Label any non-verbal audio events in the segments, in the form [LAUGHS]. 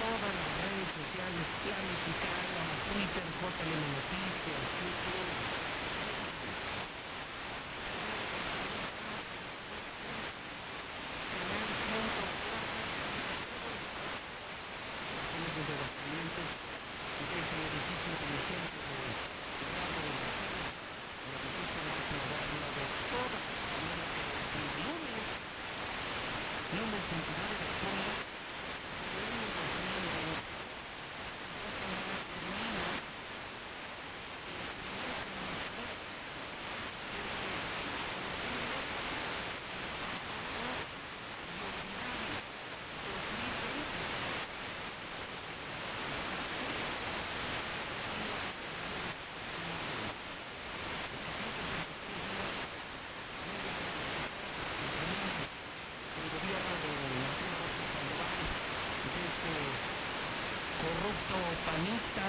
todas las redes sociales, La Twitter, JLM Noticias, YouTube. corrupto panista,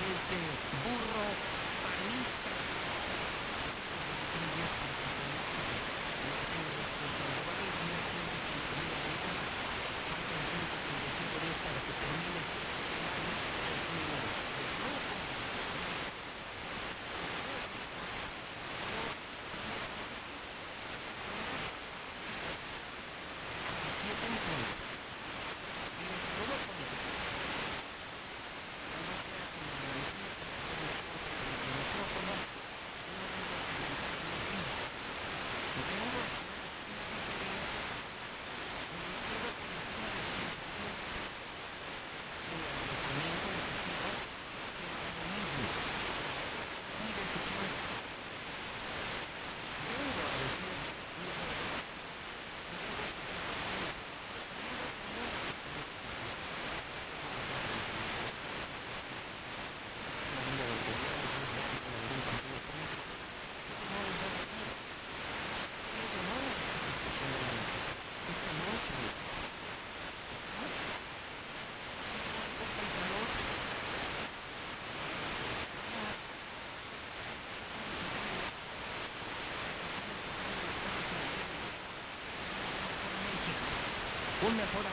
desde este burro un mejor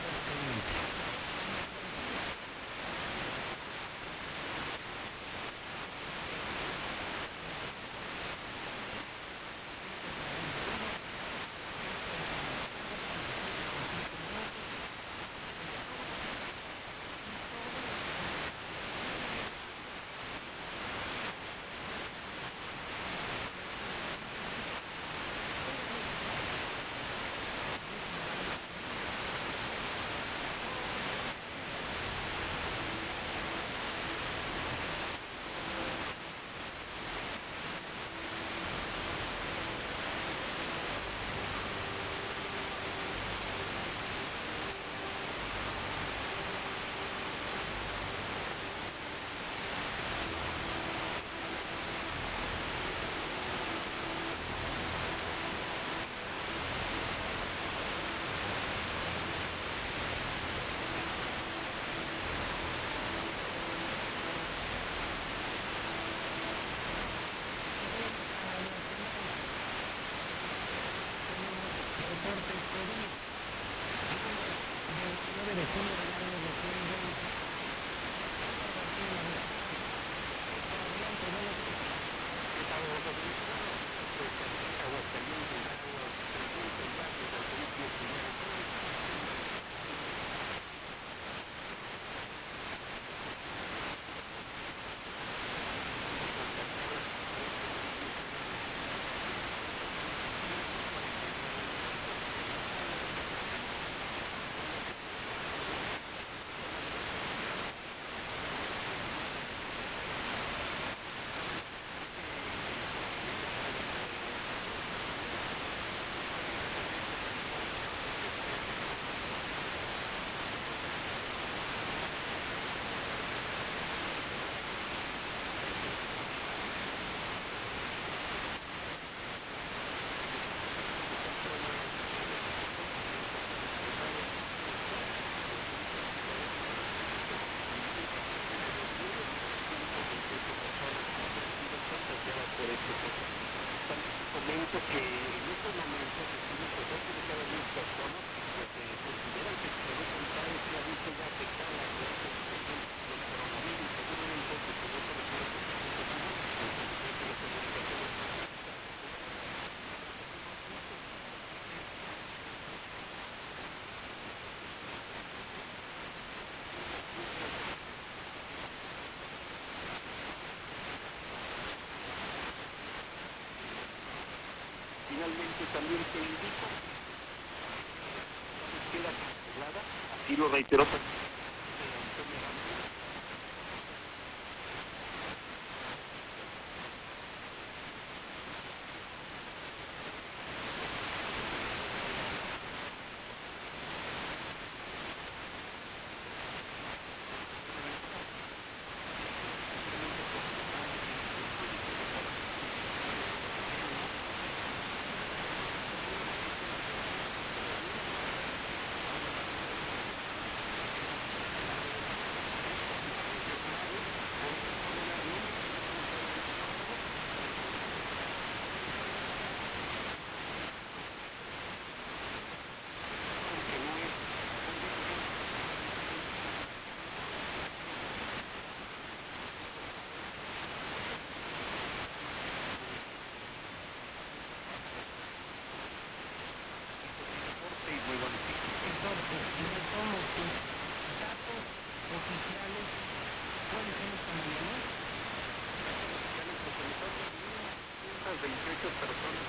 finalmente también se indica. La búsqueda cancelada, así lo reiteró Thank you.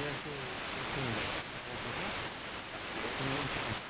이어서복我觉得근을복근 의.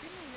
പിന്നെ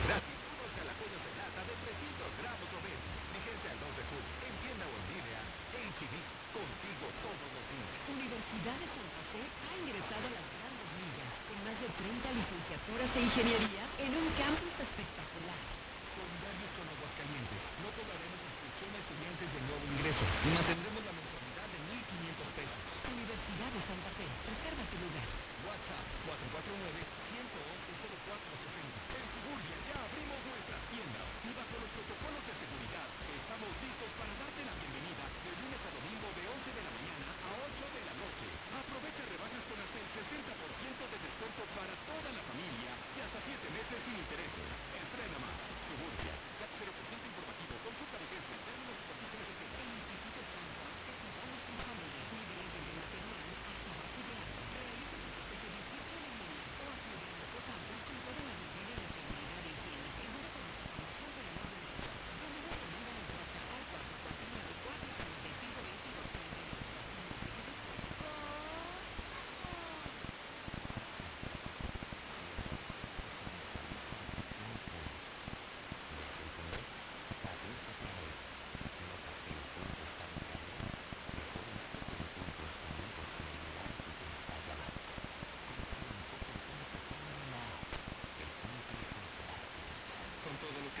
gratis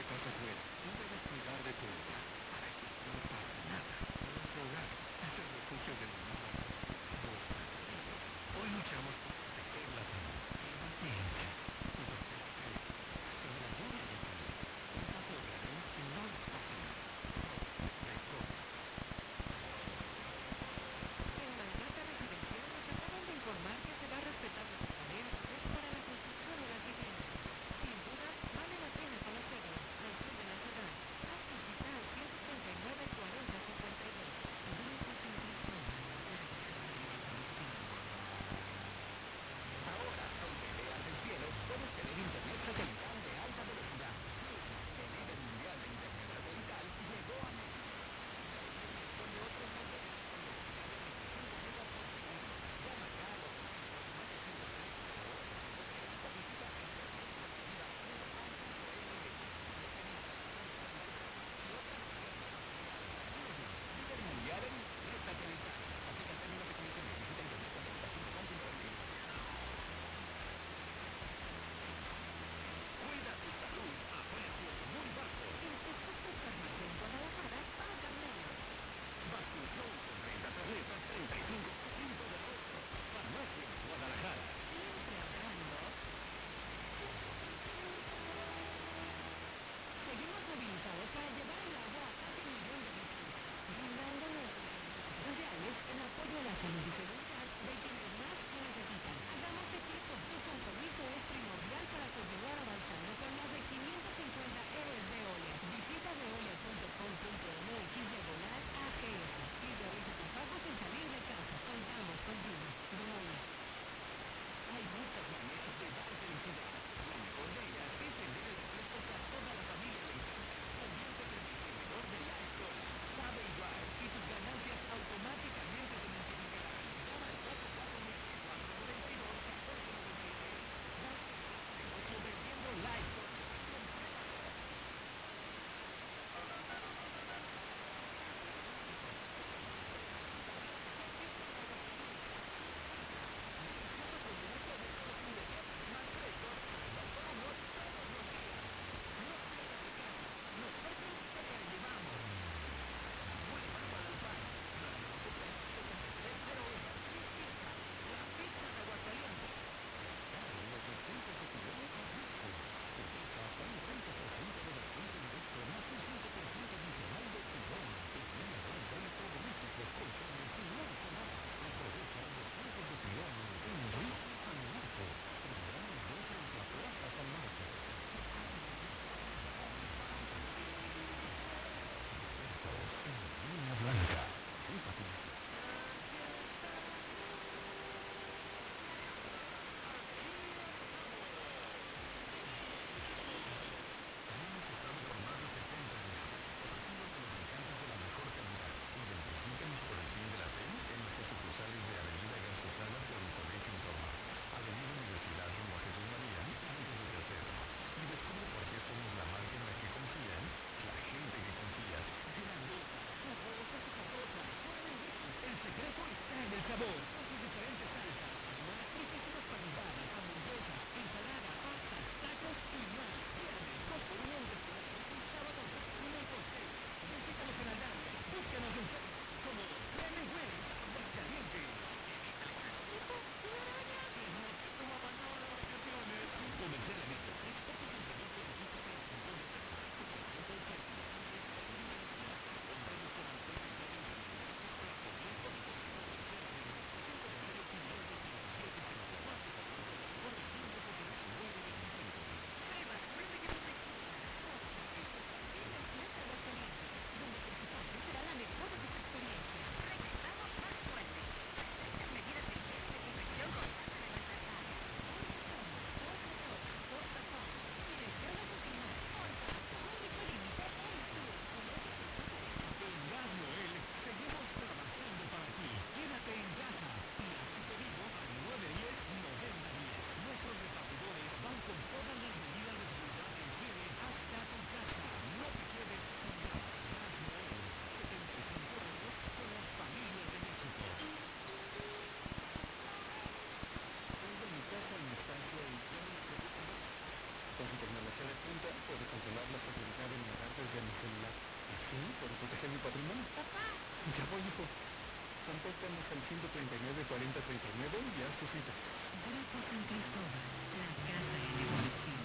して高速へ問れている。荒が以前の東京での名前をどうしたお命 de controlar la seguridad de mi hogar desde mi celular. Así puedo proteger mi patrimonio. ¡Papá! Ya voy, hijo. Contáctanos al 139 40 39 y haz tu cita. Grupo San la casa en evolución.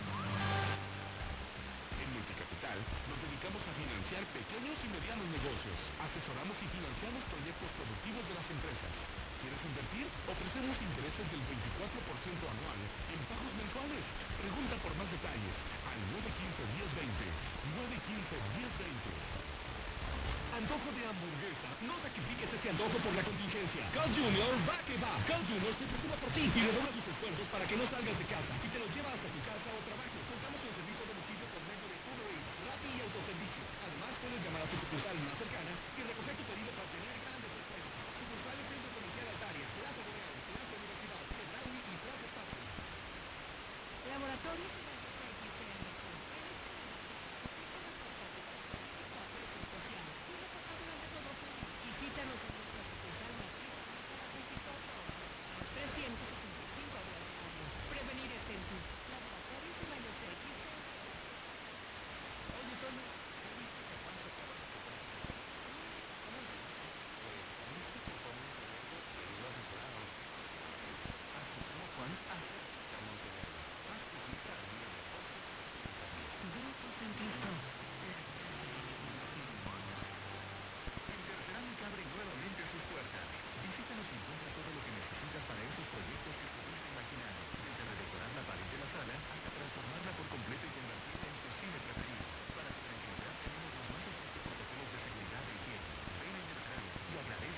En Multicapital nos dedicamos a financiar pequeños y medianos negocios. Asesoramos y financiamos proyectos productivos de las empresas. ¿Quieres invertir? Ofrecemos intereses del 24% anual en pagos mensuales. Pregunta por más detalles 915-1020. 915-1020. Antojo de hamburguesa. No sacrifiques ese antojo por la contingencia. Cal Junior va que va. Cal Junior se preocupa por ti y redobla tus esfuerzos para que no salgas de casa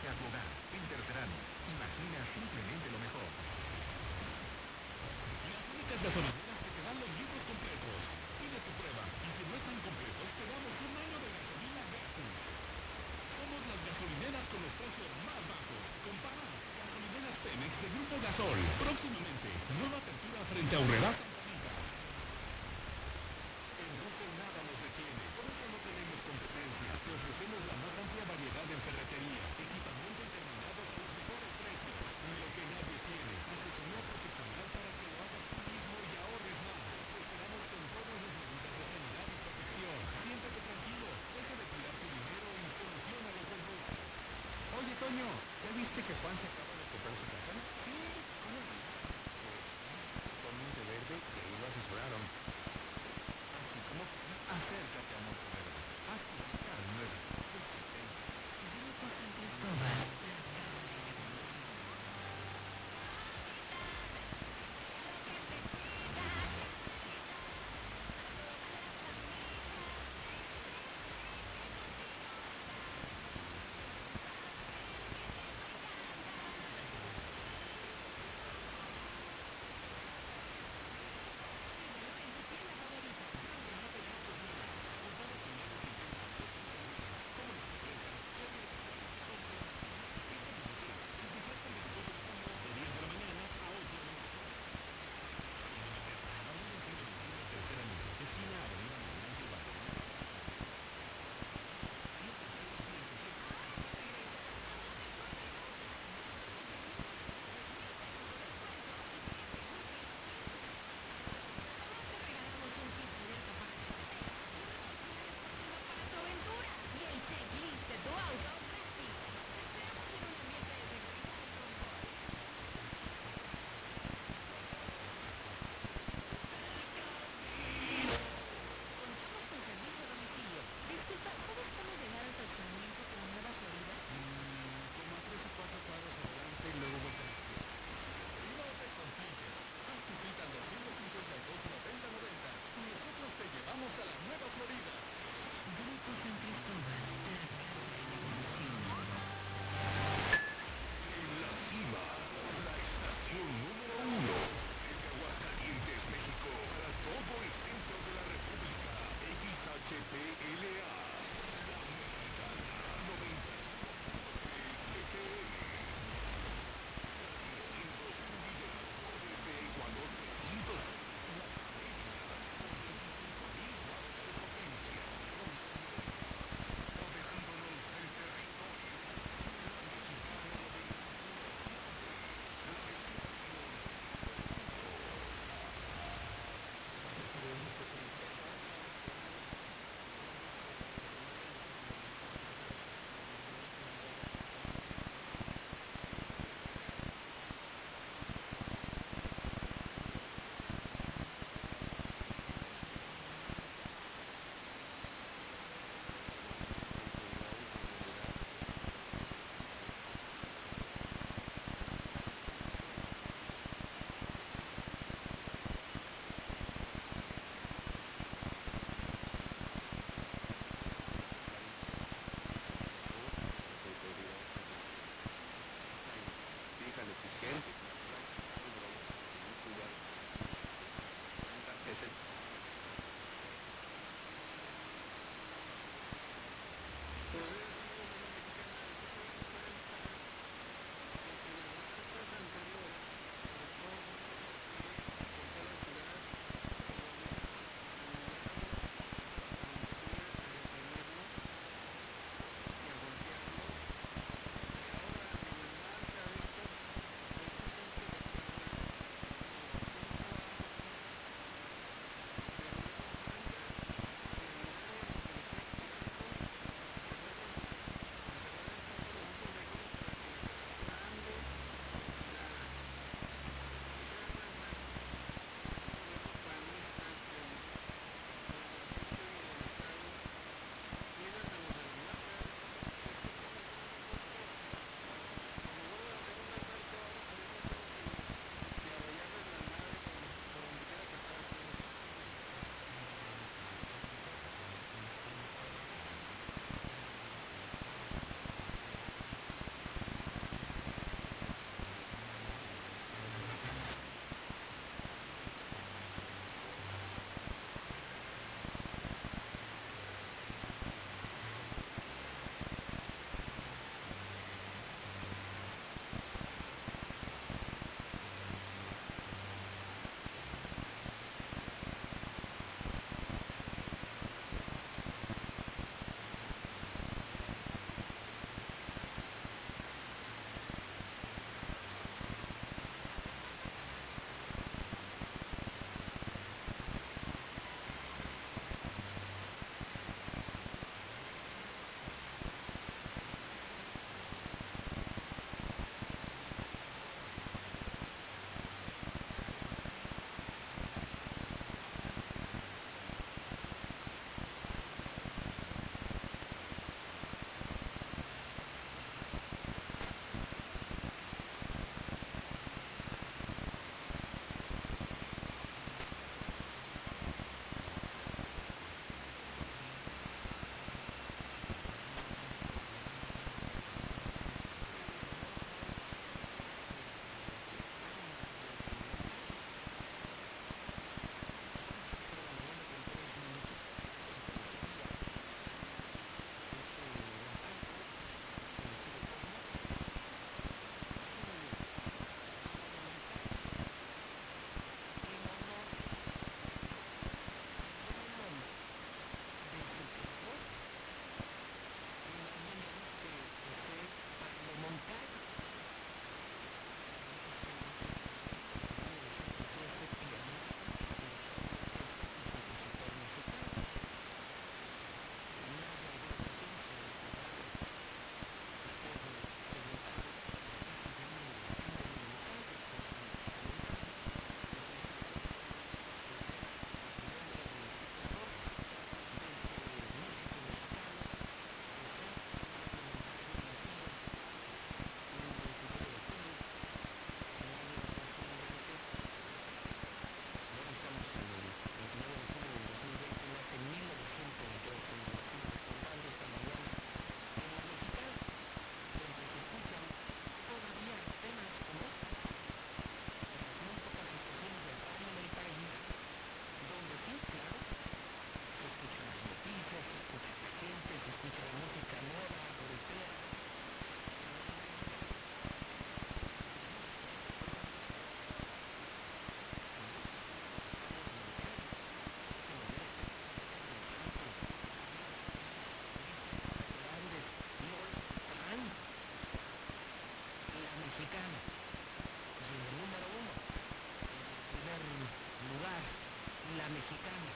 a tu hogar. Imagina simplemente lo mejor. Las únicas gasolineras que te dan los libros completos. Pide tu prueba y si no están completos, te damos un año de gasolina gratis. Somos las gasolineras con los precios más bajos. Compara gasolineras Pemex de Grupo Gasol. Próximamente, nueva apertura frente a Urredaza. Toño? ¿Ya viste que Juan se? exigente. Thank you. mexicana.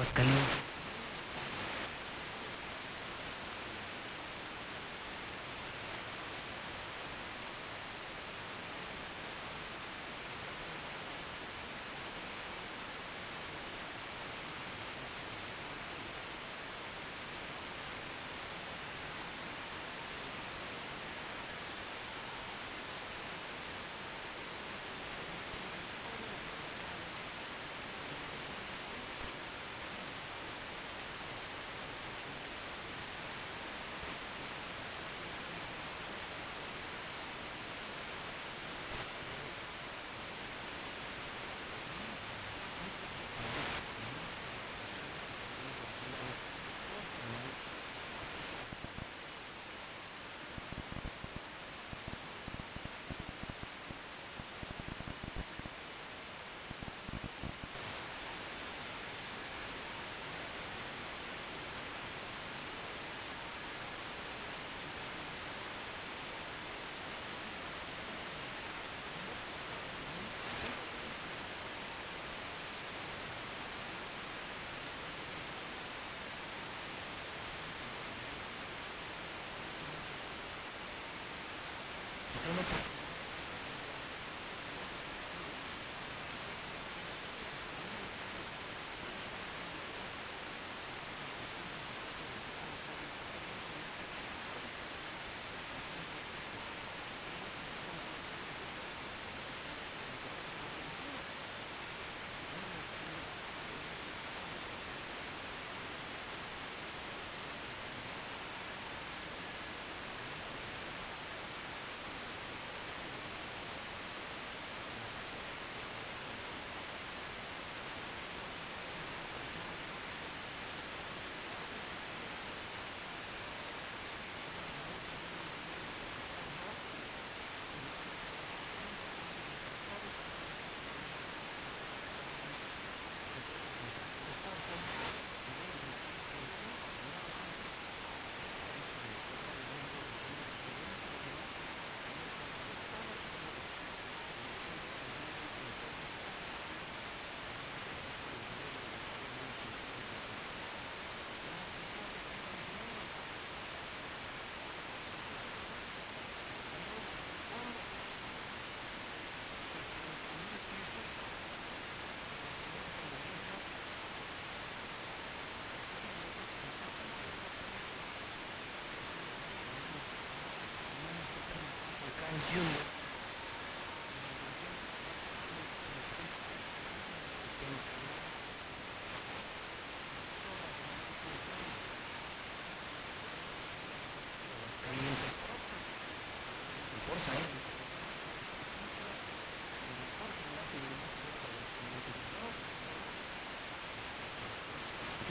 Aguascalientes.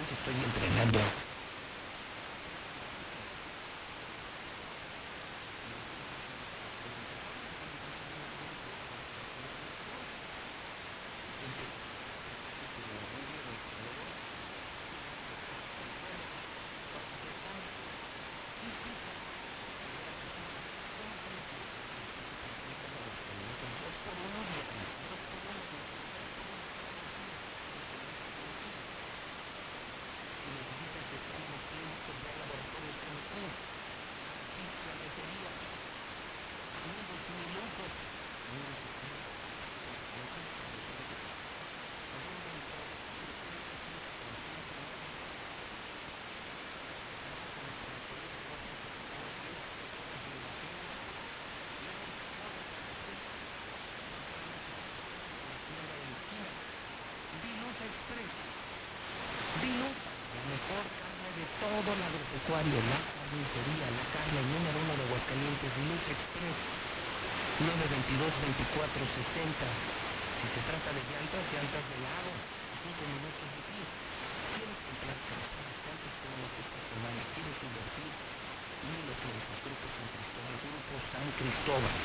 Te estoy entrenando. Agropecuario, la carnicería, la carne número uno de Aguascalientes, Vilosa Express. 922-2460. Si se trata de llantas, llantas de lago, 5 minutos de ti. ¿Quieres comprar calzadas? ¿Cuántos planes esta semana? ¿Quieres invertir? No lo piensas, Grupo San Cristóbal, Grupo San Cristóbal.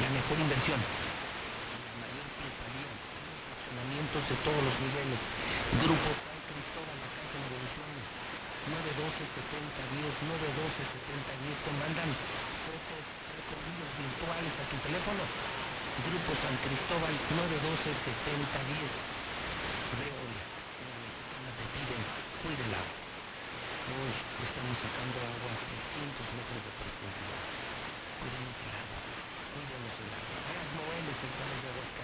La mejor inversión. La mayor plusvalía. Fraccionamientos de todos los niveles. Grupo San Cristóbal, la casa en evolución. 912-7010, 912-7010. Te mandan fotos, recorridos virtuales a tu teléfono. Grupo San Cristóbal, 912-7010. Veolia, una mexicana de pie y del agua. Hoy estamos sacando agua a 600 metros de profundidad. Cuidemos el agua, cuidemos el agua. Noel es el de Aguascalientes,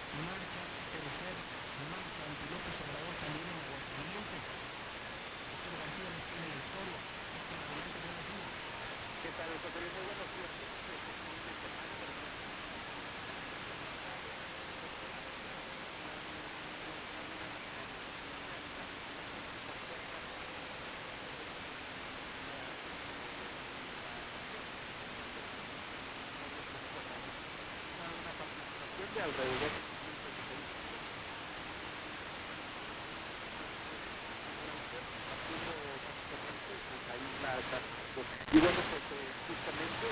Y bueno, pues eh, justamente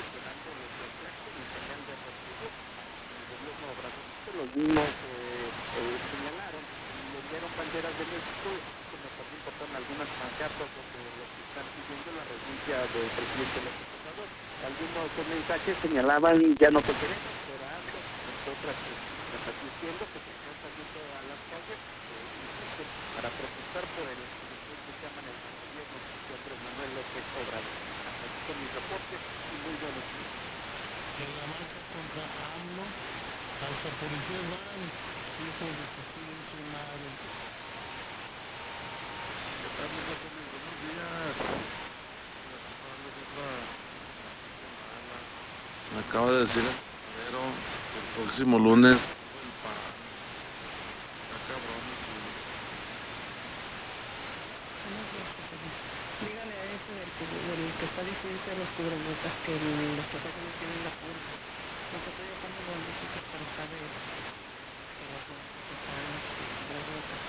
de los eh, eh, de donde los. Algunos eh, mensajes señalaban ya no te queremos, pero AMLO, entre otras eh, diciendo que se están saliendo a las calles eh, para protestar por el que llaman el gobierno de Andrés Manuel López Obrador. Hasta aquí con mis reportes y muy buenos días. En la marcha contra AMLO, hasta policías van, hijos de su pinche madre. ¿Qué tal, mis? Buenos días. Me acaba de decir el próximo lunes sube el pan. Está cabrón, sí. Buenos días, José Luis. Dígale a ese del que, del que está diciendo ese de los cubrebocas que los choferes no tienen la culpa. Nosotros ya estamos grandecitos para saber que los cubrebocas.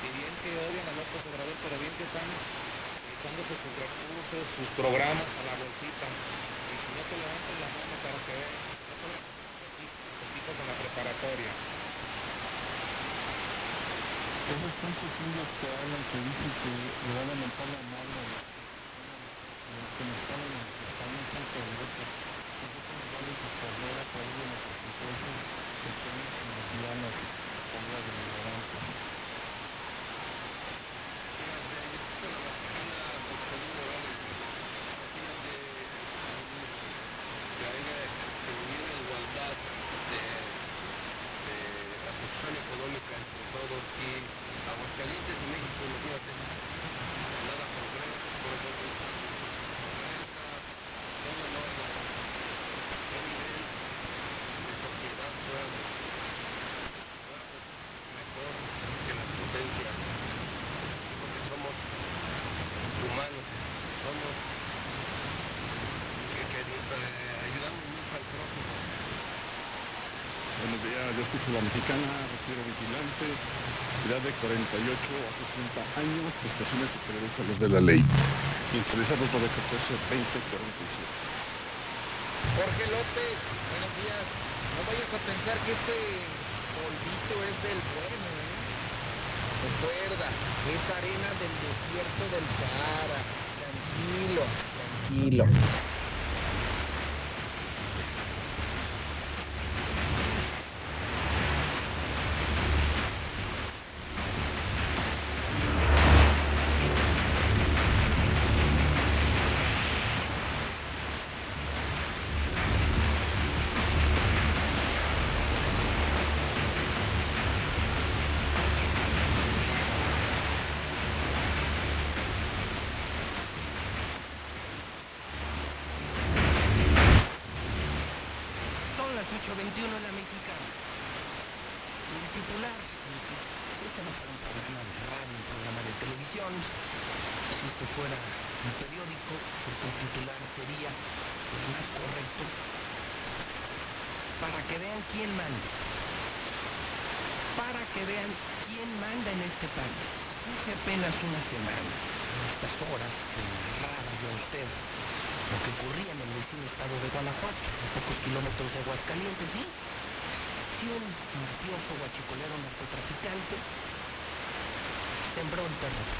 Y bien que odian a pero bien que están echándose sus recursos, sus programas a la bolsita. Y si no te levantas la mano para que veas, no aquí, poquito con la preparatoria. Esos pinches indios que hablan, que dicen que le van a mentar la madre a los que nos están en que están en Santa Europa. Nosotros nos valen sus carreras por ahí de nuestros impuestos pequeños y medianos, como de ignorantes. que haya que hubiera igualdad de, de la posición económica entre todos y Aguascalientes y México, imagínate, nada progreso, por ejemplo, progresa, todo en orden, qué nivel de sociedad fuéramos, fuéramos mejor que las potencias, porque somos humanos, somos que, que nos eh, ayudamos mucho al prójimo. Buenos días, yo escucho la mexicana, retiro vigilante, edad de 48 a 60 años, prestaciones superiores a los de la ley. Interesados 914 20 47. Jorge López, buenos días. No vayas a pensar que ese polvito es del bueno, ¿eh? Recuerda, es arena del desierto del Sahara. Tranquilo, tranquilo. Son las 8.21 en la mexicana. Y el titular, si este no fuera un programa de radio, un programa de televisión, si esto fuera un periódico, pues el titular sería el más correcto para que vean quién manda. Vean quién manda en este país. Hace apenas una semana, a estas horas, que narraba yo a usted lo que ocurría en el vecino estado de Guanajuato, a pocos kilómetros de Aguascalientes, ¿sí? Si un mafioso guachicolero narcotraficante sembró el terror,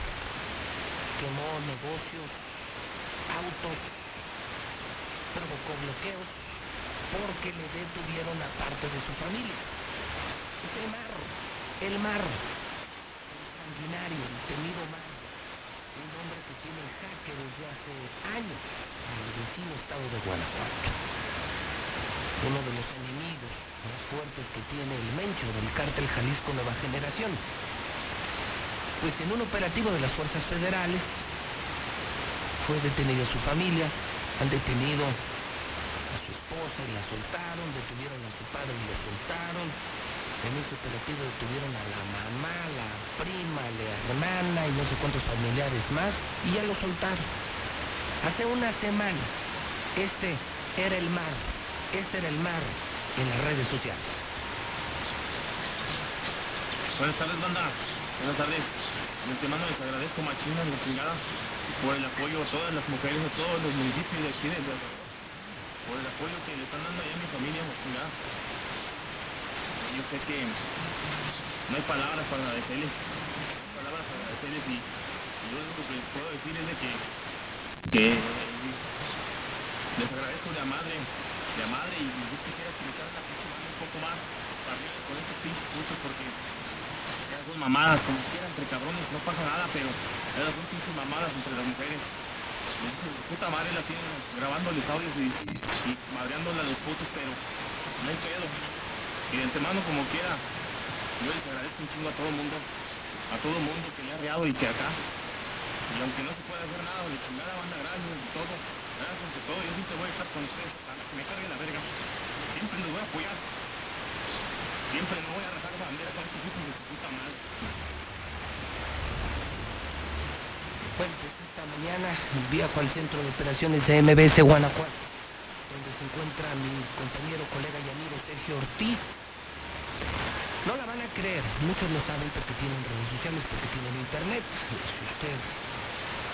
quemó negocios, autos, provocó bloqueos, porque le detuvieron a parte de su familia. Es el marro, el marro, el sanguinario, el temido marro, un hombre que tiene en jaque desde hace años en el vecino estado de Guanajuato. Uno de los enemigos más fuertes que tiene el Mencho del cártel Jalisco Nueva Generación. Pues en un operativo de las fuerzas federales fue detenida su familia, han detenido a su esposa y la soltaron, detuvieron a su padre y la soltaron. En ese operativo detuvieron a la mamá, la prima, la hermana y no sé cuántos familiares más y ya lo soltaron. Hace una semana, este era el mar, este era el mar en las redes sociales. Buenas tardes, banda. Buenas tardes. De antemano les agradezco machina, la chingada, por el apoyo a todas las mujeres, a todos los municipios de aquí, de por el apoyo que le están dando ahí a mi familia, la chingada. Yo sé que no hay palabras para agradecerles, no hay palabras para agradecerles y, yo lo único que les puedo decir es de que, que les agradezco de a madre, de a madre y yo quisiera que me la pinche mano un poco más para arriba con estos pinches puntos porque ya son mamadas, como quieran, entre cabrones, no pasa nada, pero esas son pinches mamadas entre las mujeres. Su puta madre la tienen grabándoles audios y, y madreándola a los putos, pero no hay pedo. Y de antemano, como quiera, yo les agradezco un chingo a todo el mundo, a todo el mundo que le ha reado y que acá. Y aunque no se pueda hacer nada, de chingada banda, gracias de todo. Gracias ante todo, yo siempre voy a estar con ustedes que me cargue la verga. Siempre los voy a apoyar. Siempre no voy a esa bandera con estos hijos de su puta madre. Bueno, pues esta mañana viajo al centro de operaciones de MBS Guanajuato, donde se encuentra mi compañero, colega y amigo Sergio Ortiz. No la van a creer, muchos lo saben porque tienen redes sociales, porque tienen internet. Si usted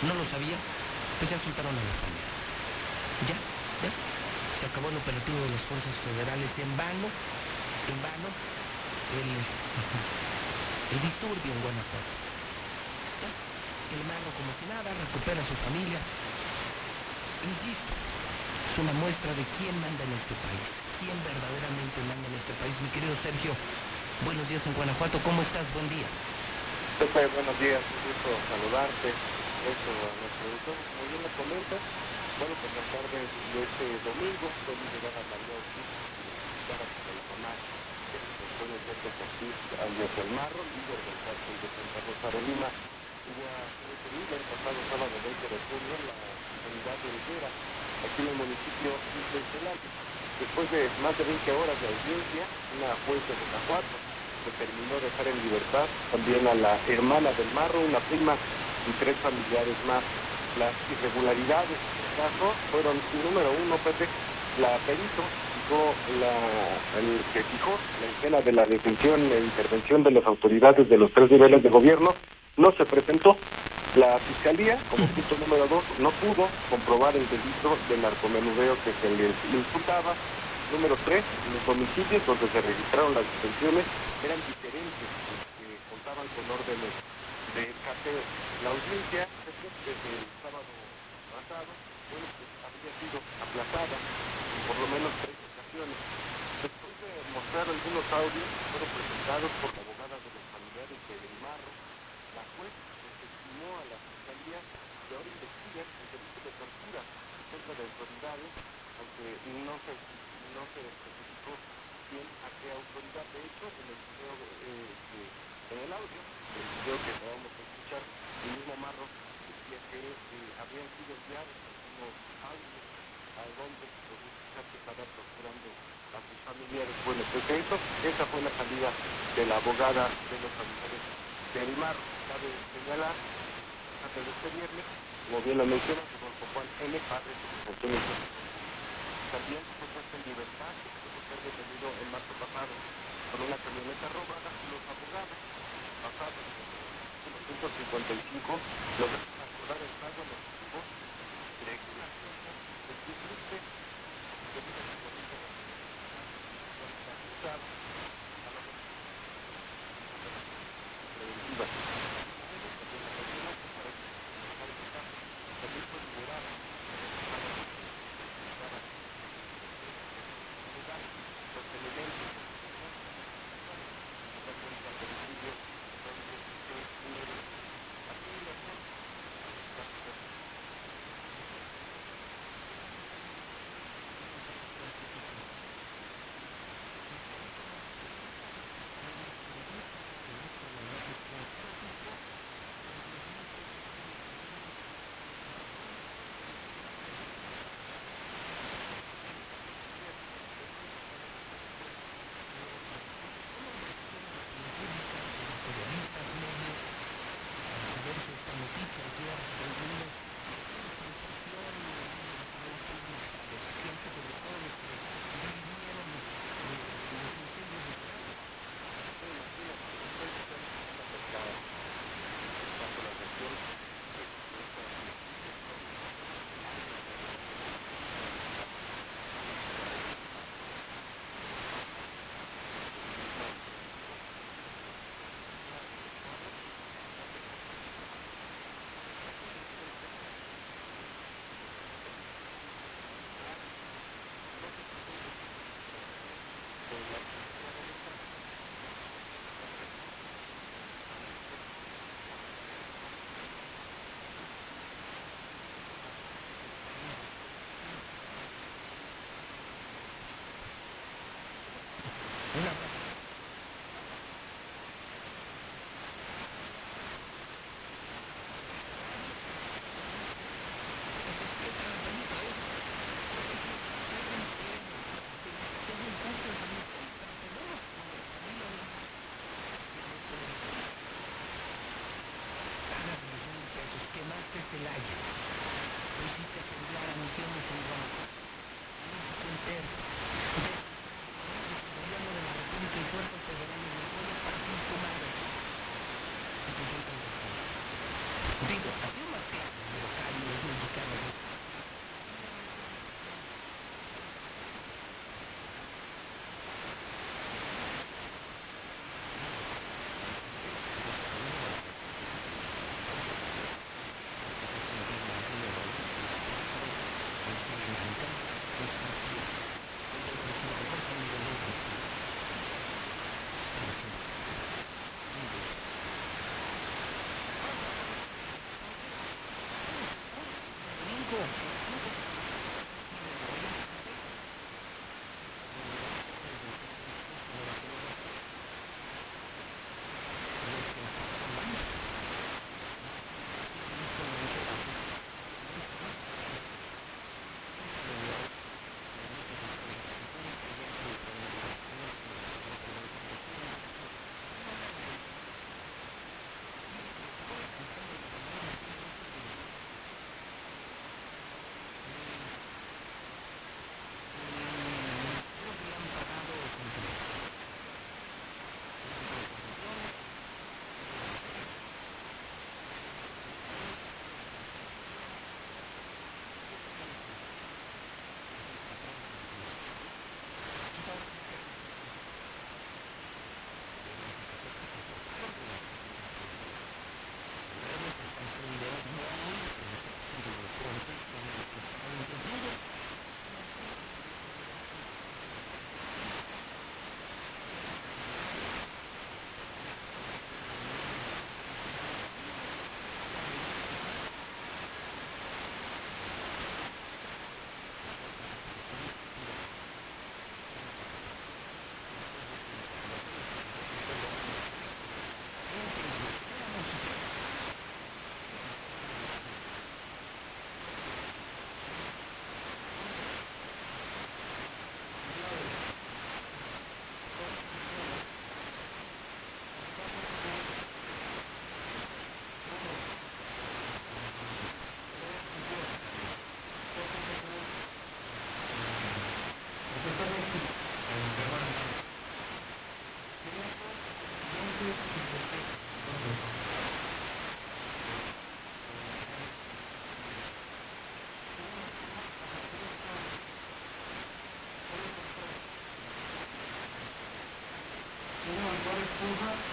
no lo sabía, pues ya soltaron a la familia. Ya, ya. Se acabó el operativo de las fuerzas federales en vano, en vano, el, [LAUGHS] el disturbio en Guanajuato. Ya, el marro como si nada, recupera a su familia. Insisto, es una muestra de quién manda en este país, quién verdaderamente manda en este país. Mi querido Sergio, buenos días en Guanajuato, ¿cómo estás? Buen día. Buenos días, un gusto saludarte. Eso a nuestro editor, como bien lo comentas, bueno, pues la tarde de este domingo mi llegada a María Ortiz, para con la mamá de Antonio Sergio Ortiz, alias El Marro, líder del cártel de Santa Rosa de Lima. Hubo detenido el pasado sábado 20 de junio la comunidad de Higuera, aquí en el municipio de Celaya. Después de más de 20 horas de audiencia, una juez de Guanajuato determinó dejar en libertad también a la hermana del Marro, una prima y tres familiares más. Las irregularidades en el caso fueron, número uno, Pepe, la perito la, el que fijó la escena de la detención e intervención de las autoridades de los tres niveles de gobierno, no se presentó. La fiscalía, como punto número dos, no pudo comprobar el delito de narcomenudeo que se les imputaba. Número tres, los homicidios donde se registraron las detenciones eran diferentes, que contaban con órdenes de cateo. La audiencia, desde el sábado pasado, bueno, pues había sido aplazada en por lo menos tres ocasiones. Después de mostrar algunos audios, fueron presentados por la abogada de los familiares de Del Marro, la juez desestimó a la fiscalía que ahora investiga el delito de tortura en contra de autoridades, aunque no se, no se especificó quién a qué autoridad. De hecho, en el video, eh, que- en el audio, el video que acabamos de escuchar, el mismo Marro decía que eh, habían sido enviados algunos audios a donde pues, decía que estaba torturando a sus familiares. Esa fue la salida de la abogada de los familiares del Marro. Cabe señalar, de este viernes, como bien lo menciona, Rodolfo Juan N. Padre de. También fue puesto en libertad de ser detenido el marzo pasado con una camioneta robada. Los abogados, basados en el artículo 155, lograron acordar el pago Un abrazo. What is Puma?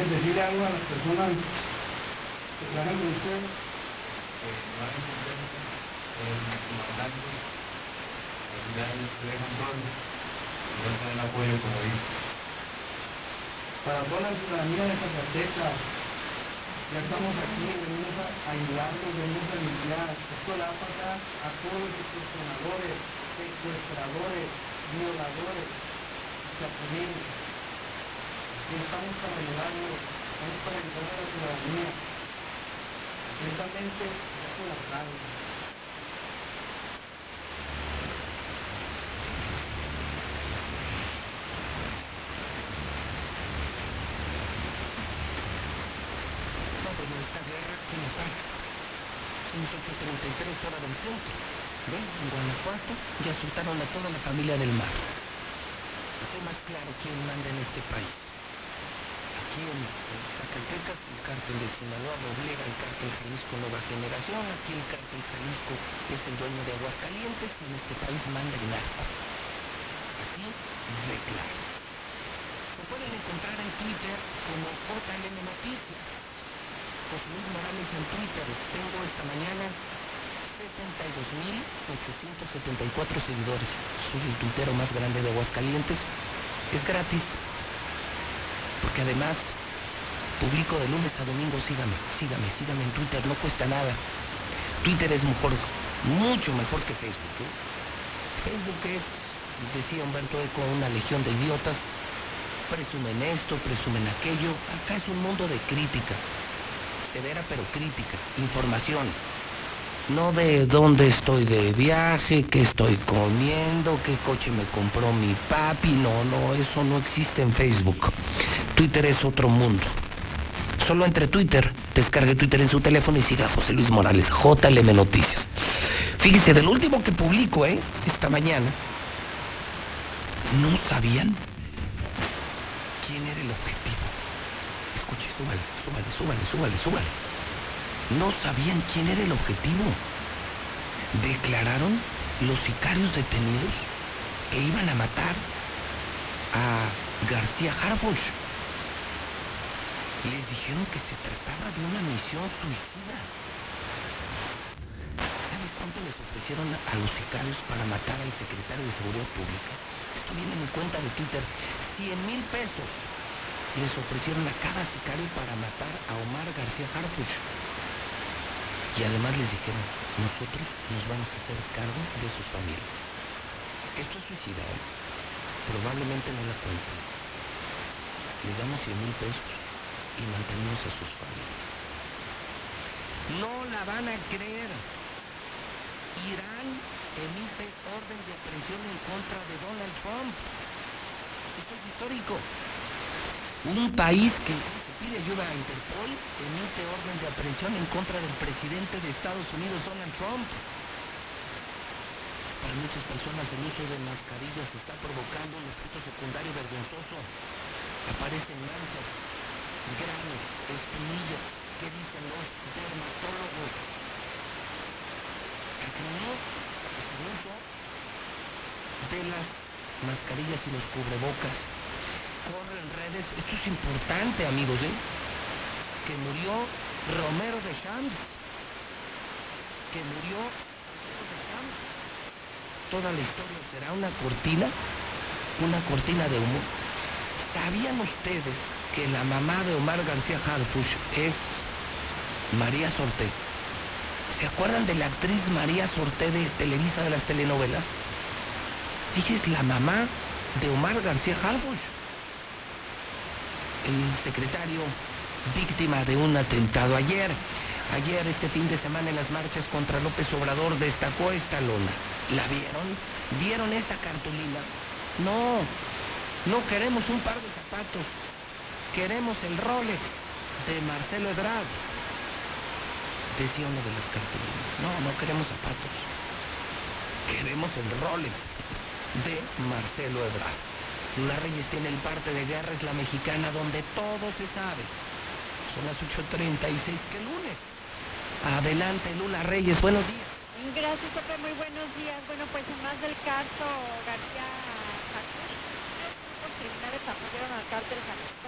¿Quieren decirle algo a las personas que trabajan con ustedes? Para toda la ciudadanía de Zacatecas, ya estamos aquí, venimos a ayudarlos, venimos a limpiar. Esto le va a pasar a todos los extorsionadores, secuestradores, violadores, chapulines. Y estamos para ayudarlos, estamos para ayudar a la ciudadanía. Atentamente, ya se la saben. No, bueno, esta guerra, ¿quién la paga? Son las 8.33 hora del centro. ¿Ven? En Guanajuato ya soltaron a toda la familia del mar. Soy más claro quién manda en este país. Aquí en, Zacatecas el cártel de Sinaloa doblega al cártel Jalisco Nueva Generación. Aquí el cártel Jalisco es el dueño de Aguascalientes y en este país manda el narco. Así de claro. Lo pueden encontrar en Twitter como JLM Noticias. José Luis Morales en Twitter. Tengo esta mañana 72.874 seguidores. Soy el tuitero más grande de Aguascalientes. Es gratis. Porque además publico de lunes a domingo. Sígame, sígame, sígame en Twitter. No cuesta nada. Twitter es mejor, mucho mejor que Facebook. ¿eh? Facebook es, decía Humberto Eco, una legión de idiotas. Presumen esto, presumen aquello. Acá es un mundo de crítica severa pero crítica, información. No de dónde estoy de viaje, qué estoy comiendo, qué coche me compró mi papi. No, no, eso no existe en Facebook. Twitter es otro mundo. Solo entre Twitter, descargue Twitter en su teléfono y siga a José Luis Morales, JLM Noticias. Fíjese, del último que publico, ¿eh? Esta mañana, no sabían quién era el objetivo. Escuche, súbale, súbale, súbale, súbale, súbale. No sabían quién era el objetivo. Declararon los sicarios detenidos que iban a matar a García Harfuch. Les dijeron que se trataba de una misión suicida. ¿Sabe cuánto les ofrecieron a los sicarios para matar al secretario de Seguridad Pública? Esto viene en mi cuenta de Twitter. 100 mil pesos les ofrecieron a cada sicario para matar a Omar García Harfuch. Y además les dijeron, nosotros nos vamos a hacer cargo de sus familias. Esto es suicida, ¿eh? Probablemente no la cuenten. Les damos 100 mil pesos y mantenemos a sus familias. No la van a creer. Irán emite orden de aprehensión en contra de Donald Trump. Esto es histórico. Un país que pide ayuda a Interpol emite orden de aprehensión en contra del presidente de Estados Unidos, Donald Trump. Para muchas personas el uso de mascarillas está provocando un efecto secundario vergonzoso. Aparecen manchas, granos, espinillas. ¿Qué dicen los dermatólogos? Acné es el uso de las mascarillas y los cubrebocas corre en redes, esto es importante amigos, ¿eh? que murió Romero de Champs, que murió Romero de Champs. Toda la historia será una cortina, una cortina de humo. ¿Sabían ustedes que la mamá de Omar García Harfuch es María Sorté? ¿Se acuerdan de la actriz María Sorté de Televisa de las telenovelas? Ella es la mamá de Omar García Harfuch el secretario víctima de un atentado ayer. Ayer, este fin de semana, en las marchas contra López Obrador, destacó esta lona. ¿La vieron? ¿Vieron esta cartulina? No, no queremos un par de zapatos. Queremos el Rolex de Marcelo Ebrard. Decía uno de las cartulinas. No, no queremos zapatos. Queremos el Rolex de Marcelo Ebrard. La Reyes tiene el parte de guerra, es la mexicana donde todo se sabe. Son las 8.36, que lunes. Adelante, Lula Reyes, buenos días. Gracias, Pepe, muy buenos días. Bueno, pues más del caso García Jacob, criminales apoyaron al cártel Jalisco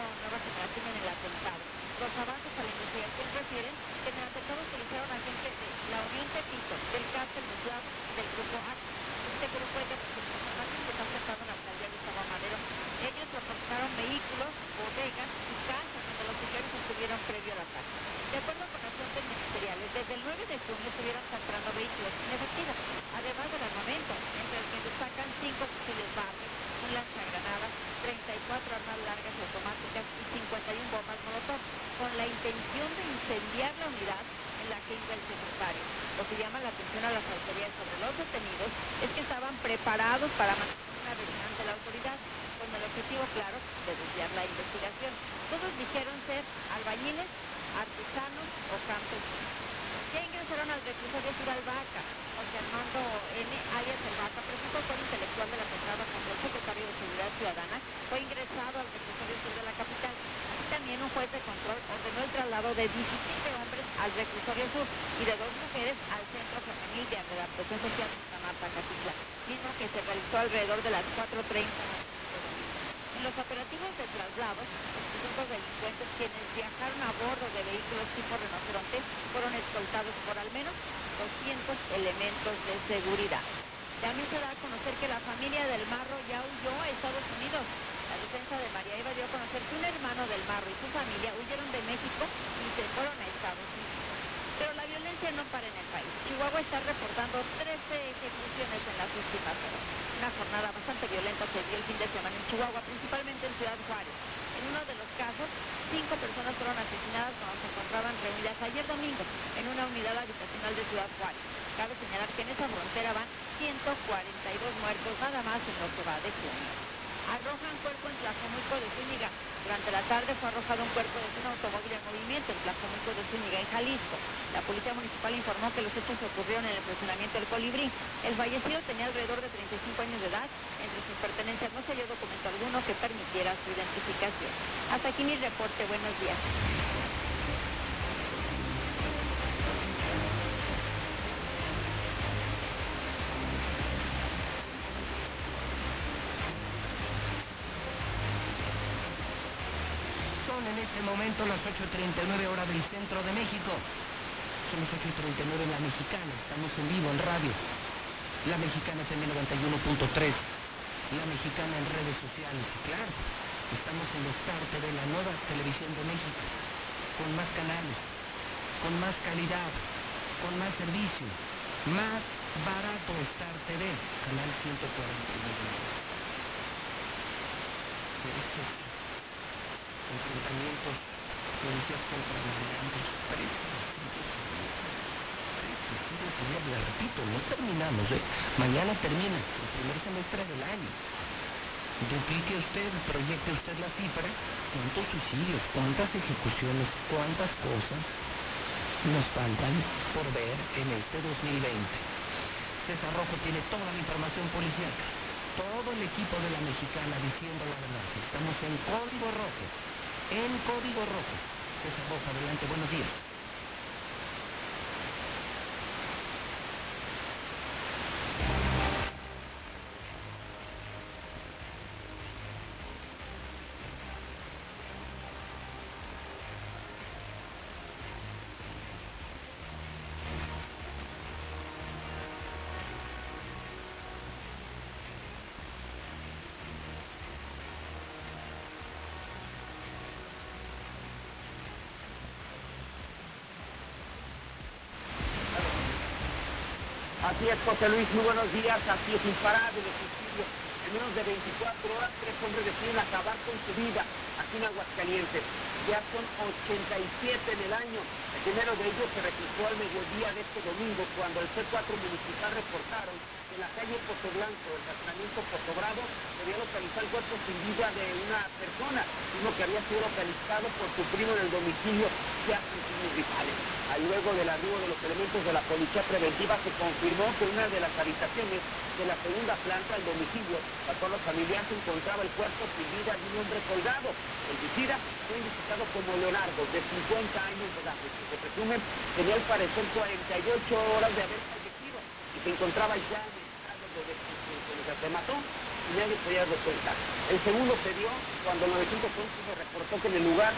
este momento las 8.39 horas del centro de México. Son las 8.39 en la mexicana, estamos en vivo en radio. La mexicana FM 91.3, la mexicana en redes sociales, y claro. Estamos en los parte de la nueva televisión de México, con más canales, con más calidad, con más servicio, más barato Star TV, canal 149. Pero esto es enfrentamientos policías contra los Repito, no terminamos, mañana termina el primer semestre del año. Duplique usted, proyecte usted la cifra, cuántos suicidios, cuántas ejecuciones, cuántas cosas nos faltan por ver en este 2020. César Rojo tiene toda la información policial todo el equipo de la mexicana diciendo la verdad. Estamos en código rojo en código rojo. César Boca, adelante, buenos días. Así es, José Luis, muy buenos días. Así es, imparable el suicidio. En menos de 24 horas, tres hombres deciden acabar con su vida aquí en Aguascalientes. Ya son 87 en el año. El primero de ellos se registró al mediodía de este domingo, cuando el C4 municipal reportaron que en la calle Pozo Blanco, el casamiento Pozo se había localizado el cuerpo sin vida de una persona, uno que había sido localizado por su primo en el domicilio al luego del arribo de los elementos de la policía preventiva se confirmó que una de las habitaciones de la segunda planta del domicilio, la cual los familiares encontraba el cuerpo sin vida de un hombre colgado. El suicida fue identificado como Leonardo, de 50 años de edad, que se presume tenía al parecer 48 horas de haber fallecido y se encontraba ya en estado de defunción. Se mató y nadie podía cuenta. El segundo se dio cuando el 911 se reportó que en el lugar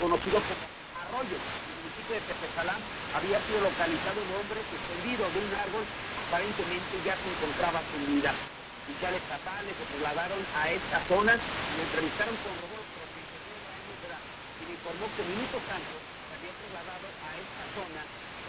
conocido como En el municipio de Tepesalán, había sido localizado un hombre suspendido de un árbol, aparentemente ya se encontraba sin vida. Oficiales estatales se trasladaron a esta zona y entrevistaron con Rodolfo, de 39 años de edad, y me informó que minutos antes se había trasladado a esta zona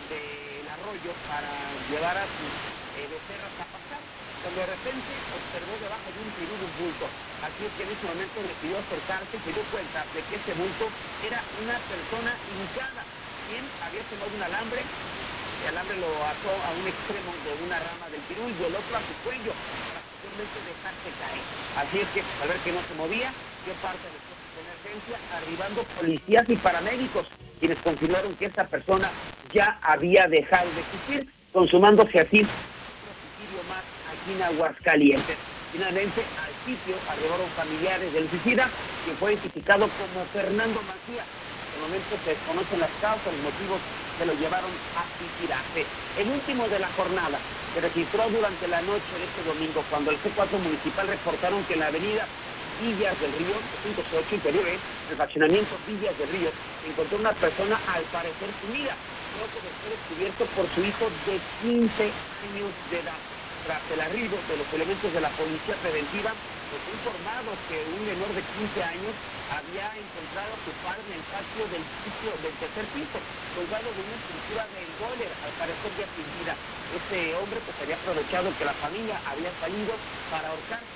del arroyo para llevar a sus eh, becerras a pasar cuando de repente observó debajo de un pirul un bulto. Así es que en ese momento decidió acercarse y se dio cuenta de que ese bulto era una persona hincada, quien había tomado un alambre, el alambre lo ató a un extremo de una rama del pirul y el otro a su cuello, para posteriormente dejarse caer. Así es que al ver que no se movía, dio parte de emergencia, arribando policías y paramédicos, quienes confirmaron que esta persona ya había dejado de existir, consumándose así en Aguascalientes. Finalmente, al sitio arribaron familiares del suicida, que fue identificado como Fernando Macías. El momento se desconocen las causas, los motivos que lo llevaron a suicidarse. El último de la jornada se registró durante la noche de este domingo, cuando el C4 municipal reportaron que en la avenida Villas del Río, 508 interiores, el fraccionamiento Villas del Río, encontró una persona al parecer sumida, luego de ser descubierto por su hijo de 15 años de edad tras el arribo de los elementos de la policía preventiva, pues fue informado que un menor de 15 años había encontrado a su padre en el patio del, sitio, del tercer piso, colgado de una estructura de boiler, al parecer ya sin vida. Este hombre pues había aprovechado que la familia había salido para ahorcarse.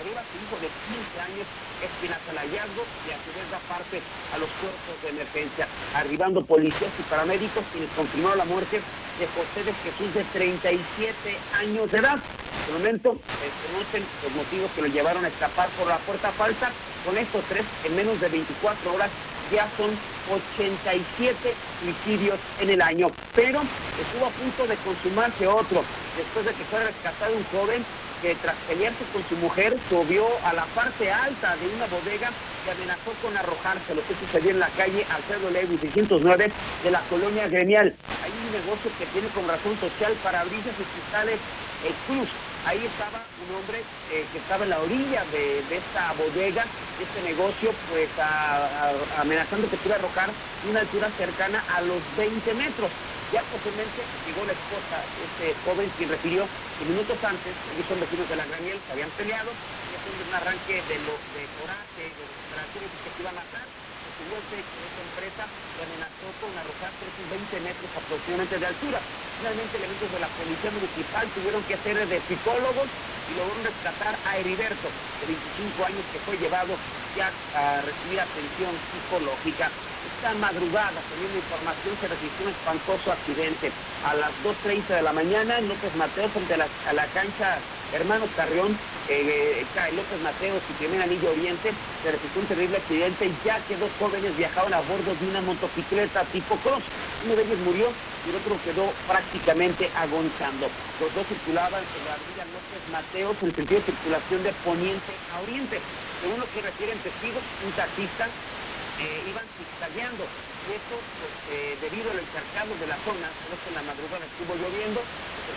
Su hijo de 15 años es quien hace el hallazgo y a su vez da parte a los cuerpos de emergencia, arribando policías y paramédicos quienes confirmaron la muerte de José de Jesús de 37 años de edad. De momento desconocen los motivos que lo llevaron a escapar por la puerta falsa. Con estos tres, en menos de 24 horas, ya son 87 suicidios en el año. Pero estuvo a punto de consumarse otro, después de que fuera rescatado un joven que tras pelearse con su mujer subió a la parte alta de una bodega y amenazó con arrojarse, lo que sucedió en la calle Alfredo Lewis 609 de la colonia gremial. Hay un negocio que tiene como razón social para brisas y cristales el Cruz. Ahí estaba un hombre eh, que estaba en la orilla de, de esta bodega, de este negocio, pues amenazando que iba a arrojar una altura cercana a los 20 metros. Ya posiblemente llegó la esposa, este joven, quien refirió que minutos antes, ellos son vecinos de la Graniel, se habían peleado, y haciendo un arranque de, lo, de coraje, de y que se iba a matar, de esta empresa y amenazó con arrojar 320 metros aproximadamente de altura. Finalmente, elementos de la policía municipal tuvieron que hacer de psicólogos y lograron rescatar a Heriberto, de 25 años, que fue llevado ya a recibir atención psicológica. Esta madrugada, teniendo información, se registró un espantoso accidente. A las 2.30 de la mañana, López Mateo, frente a la, la cancha Hermano Carrión, eh, cae López Mateos y primer anillo oriente, se registró un terrible accidente ya que dos jóvenes viajaban a bordo de una motocicleta tipo cross. Uno de ellos murió y el otro quedó prácticamente agonizando. Los dos circulaban en la avenida López Mateos en sentido de circulación de poniente a oriente. Según lo que refieren testigos, un taxista eh, iban zigzagueando. Y esto, pues, eh, debido al encharcado de la zona, en la madrugada estuvo lloviendo,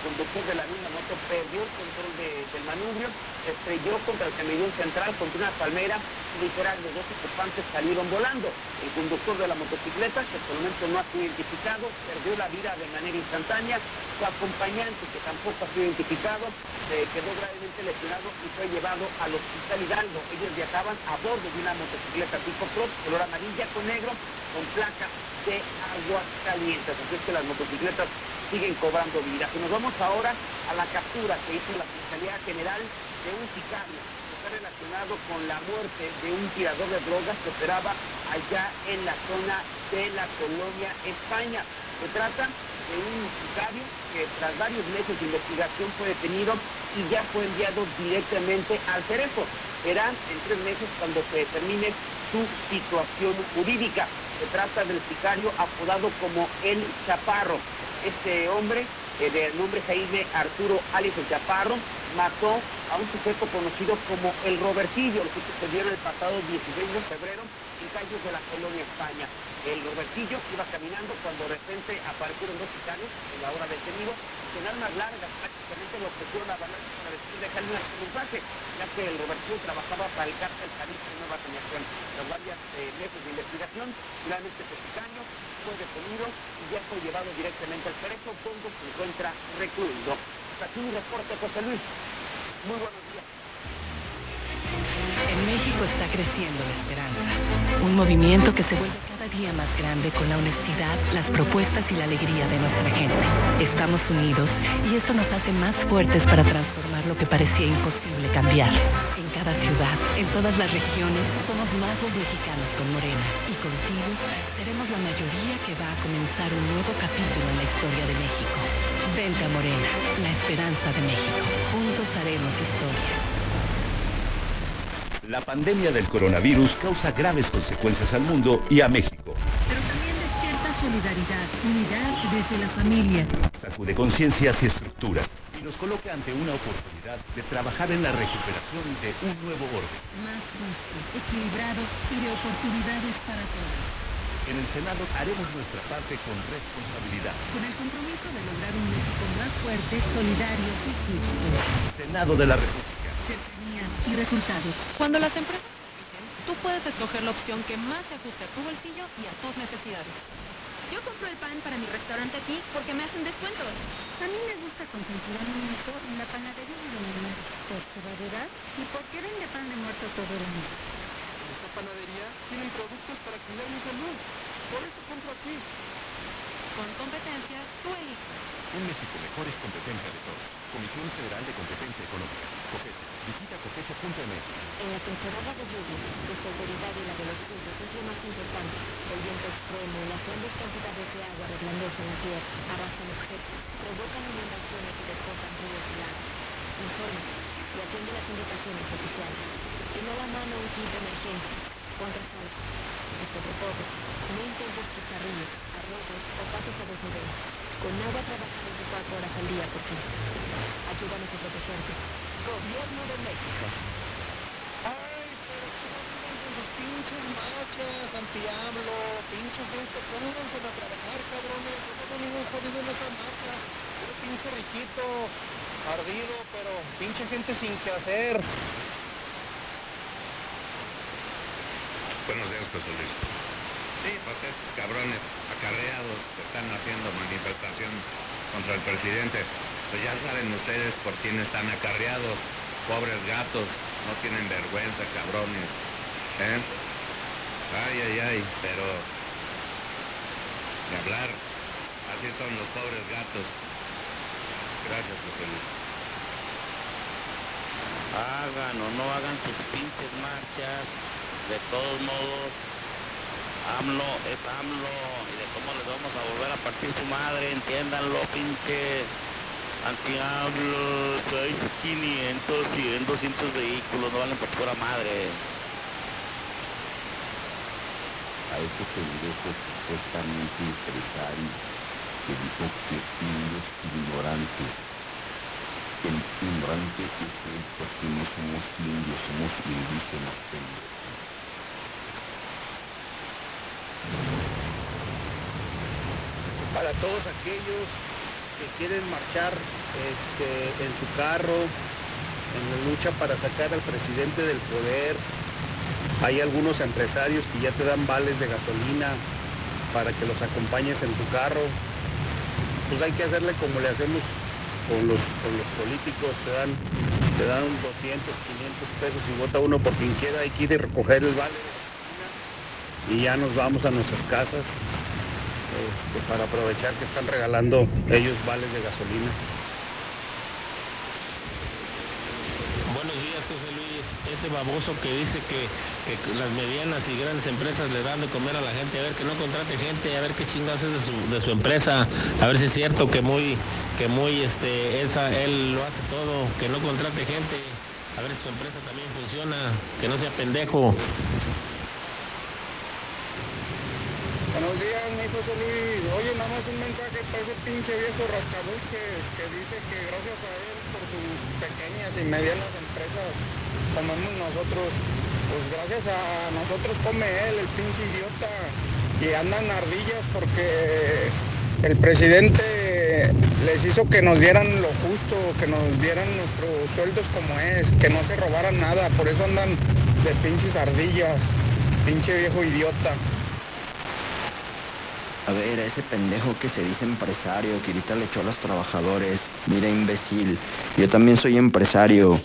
conductor de la misma moto perdió el control de- del manubrio, estrelló contra el camellón central, contra una palmera, literal, los dos ocupantes salieron volando. El conductor de la motocicleta, que por el momento no ha sido identificado, perdió la vida de manera instantánea. Su acompañante, que tampoco ha sido identificado, quedó gravemente lesionado y fue llevado al hospital Hidalgo. Ellos viajaban a bordo de una motocicleta tipo cross, color amarilla con negro, con placa de aguas calientes. Así es que las motocicletas siguen cobrando vida. Nos vamos ahora a la captura que hizo la Fiscalía General de un sicario que está relacionado con la muerte de un tirador de drogas que operaba allá en la zona de la colonia España. Se trata de un sicario que tras varios meses de investigación fue detenido y ya fue enviado directamente al cerezo. Serán en tres meses cuando se determine su situación jurídica. Se trata del sicario apodado como El Chaparro. Este hombre, eh, de nombre Jaime Arturo Alias El Chaparro, mató a un sujeto conocido como El Robertillo, lo que sucedió en el pasado 16 de febrero en calles de la colonia España. El Robertillo iba caminando cuando de repente aparecieron dos sicarios en la hora detenido, con armas largas, prácticamente lo que fueron a balas para decir dejarle una mensaje, ya que el Robertillo trabajaba para el cártel Jalisco de Nueva Generación. Tras varias eh, meses de investigación, finalmente este fue detenido y ya fue llevado directamente al cerezo, donde se encuentra recluido. Hasta aquí mi reporte, José Luis. Muy buenos días. En México está creciendo la esperanza, un movimiento que se vuelve cada día más grande con la honestidad, las propuestas y la alegría de nuestra gente. Estamos unidos y eso nos hace más fuertes para transformar lo que parecía imposible cambiar. En cada ciudad, en todas las regiones, somos más los mexicanos con Morena y contigo seremos la mayoría que va a comenzar un nuevo capítulo en la historia de México. Vente a Morena, la esperanza de México. Juntos haremos historia. La pandemia del coronavirus causa graves consecuencias al mundo y a México. Pero también despierta solidaridad, unidad desde la familia. Sacude conciencias y estructuras y nos coloca ante una oportunidad de trabajar en la recuperación de un nuevo orden. Más justo, equilibrado y de oportunidades para todos. En el Senado haremos nuestra parte con responsabilidad. Con el compromiso de lograr un México más fuerte, solidario y justo. Senado de la República. Cercanía y resultados. Cuando las empresas tú puedes escoger la opción que más se ajuste a tu bolsillo y a tus necesidades. Yo compro el pan para mi restaurante aquí porque me hacen descuentos. A mí me gusta consentir a mi hijo en la panadería de Don Omar, por su variedad y porque vende pan de muerto todo el año. Tienen productos para cuidar mi salud. Por eso compro aquí. Con competencia, tú eliges. Un México mejor es competencia de todos. Comisión Federal de Competencia Económica. COFESE. Visita COFESE.mx. En la temporada de lluvias, tu seguridad y la de los tuyos es lo más importante. El viento extremo y las grandes cantidades de agua reblandecen la tierra, arrasan objetos, provocan inundaciones y desbordan ríos y lagos. Infórmate y atiende las indicaciones oficiales. Ten a la mano un kit de emergencias, contrasalto. Y sobre todo, no intentes ríos, arroyos o pasos a desnivel. Con agua trabaja 24 horas al día por ti. Ayúdanos a protegerte. Gobierno de México. Ay, pero ¿cómo viven con sus pinches marchas, anti-AMLO, pinche gente, pónganse a trabajar, cabrones, no tengo ningún jodido en esas marchas, puro pinche riquito, ardido, pero pinche gente sin que hacer. Buenos días, José Luis. Sí, pues estos cabrones acarreados que están haciendo manifestación contra el presidente, pues ya saben ustedes por quién están acarreados. Pobres gatos, no tienen vergüenza, cabrones. ¿Eh? Ay, ay, ay, pero... De hablar, así son los pobres gatos. Gracias, José Luis. Hagan o no hagan sus pinches marchas, de todos modos, AMLO es AMLO y de cómo les vamos a volver a partir su madre, entiéndanlo, pinches anti-AMLO, traes 500, 100, 200 vehículos, no valen por pura madre. a este pendejo supuestamente empresario que dijo que indios ignorantes. El ignorante es él porque no somos indios, somos indígenas, pendejo. Para todos aquellos que quieren marchar este, en su carro, en la lucha para sacar al presidente del poder. Hay algunos empresarios que ya te dan vales de gasolina para que los acompañes en tu carro. Pues hay que hacerle como le hacemos con los, con los políticos, te dan, te dan 200, 500 pesos y vota uno por quien quiera, hay que ir a recoger el vale y ya nos vamos a nuestras casas este, para aprovechar que están regalando ellos vales de gasolina. Buenos días, José Luis. ese baboso que dice que, que las medianas y grandes empresas le dan de comer a la gente, a ver que no contrate gente, a ver qué chingados es de su, de su empresa, a ver si es cierto que muy, que muy, este, esa, él lo hace todo, que no contrate gente, a ver si su empresa también funciona, que no sea pendejo. Buenos días, mi José Luis. Oye, nada más un mensaje para ese pinche viejo rascabuches que dice que gracias a él, por sus pequeñas y medianas empresas, comemos nosotros. Pues gracias a nosotros come él, el pinche idiota. Y andan ardillas porque el presidente les hizo que nos dieran lo justo, que nos dieran nuestros sueldos como es, que no se robaran nada. Por eso andan de pinches ardillas. Pinche viejo idiota. A ver, a ese pendejo que se dice empresario, que ahorita le echó a los trabajadores. Mira, imbécil. Yo también soy empresario.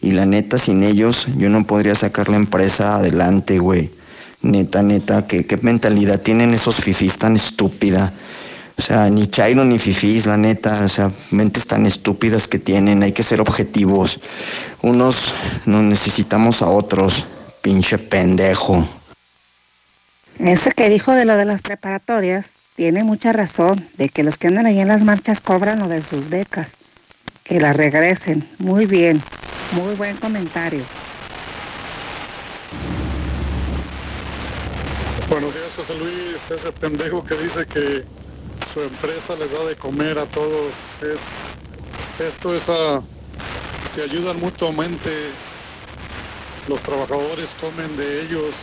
Y la neta, sin ellos, yo no podría sacar la empresa adelante, güey. Neta, neta, ¿qué, qué mentalidad tienen esos fifís tan estúpida? O sea, ni Chairo ni fifís, la neta. O sea, mentes tan estúpidas que tienen. Hay que ser objetivos. Unos nos necesitamos a otros. Pinche pendejo. Ese que dijo de lo de las preparatorias tiene mucha razón, de que los que andan ahí en las marchas cobran lo de sus becas. Que las regresen. Muy bien. Muy buen comentario. Buenos días, José Luis. Ese pendejo que dice que su empresa les da de comer a todos. Es, esto es a, se ayudan mutuamente. Los trabajadores comen de ellos,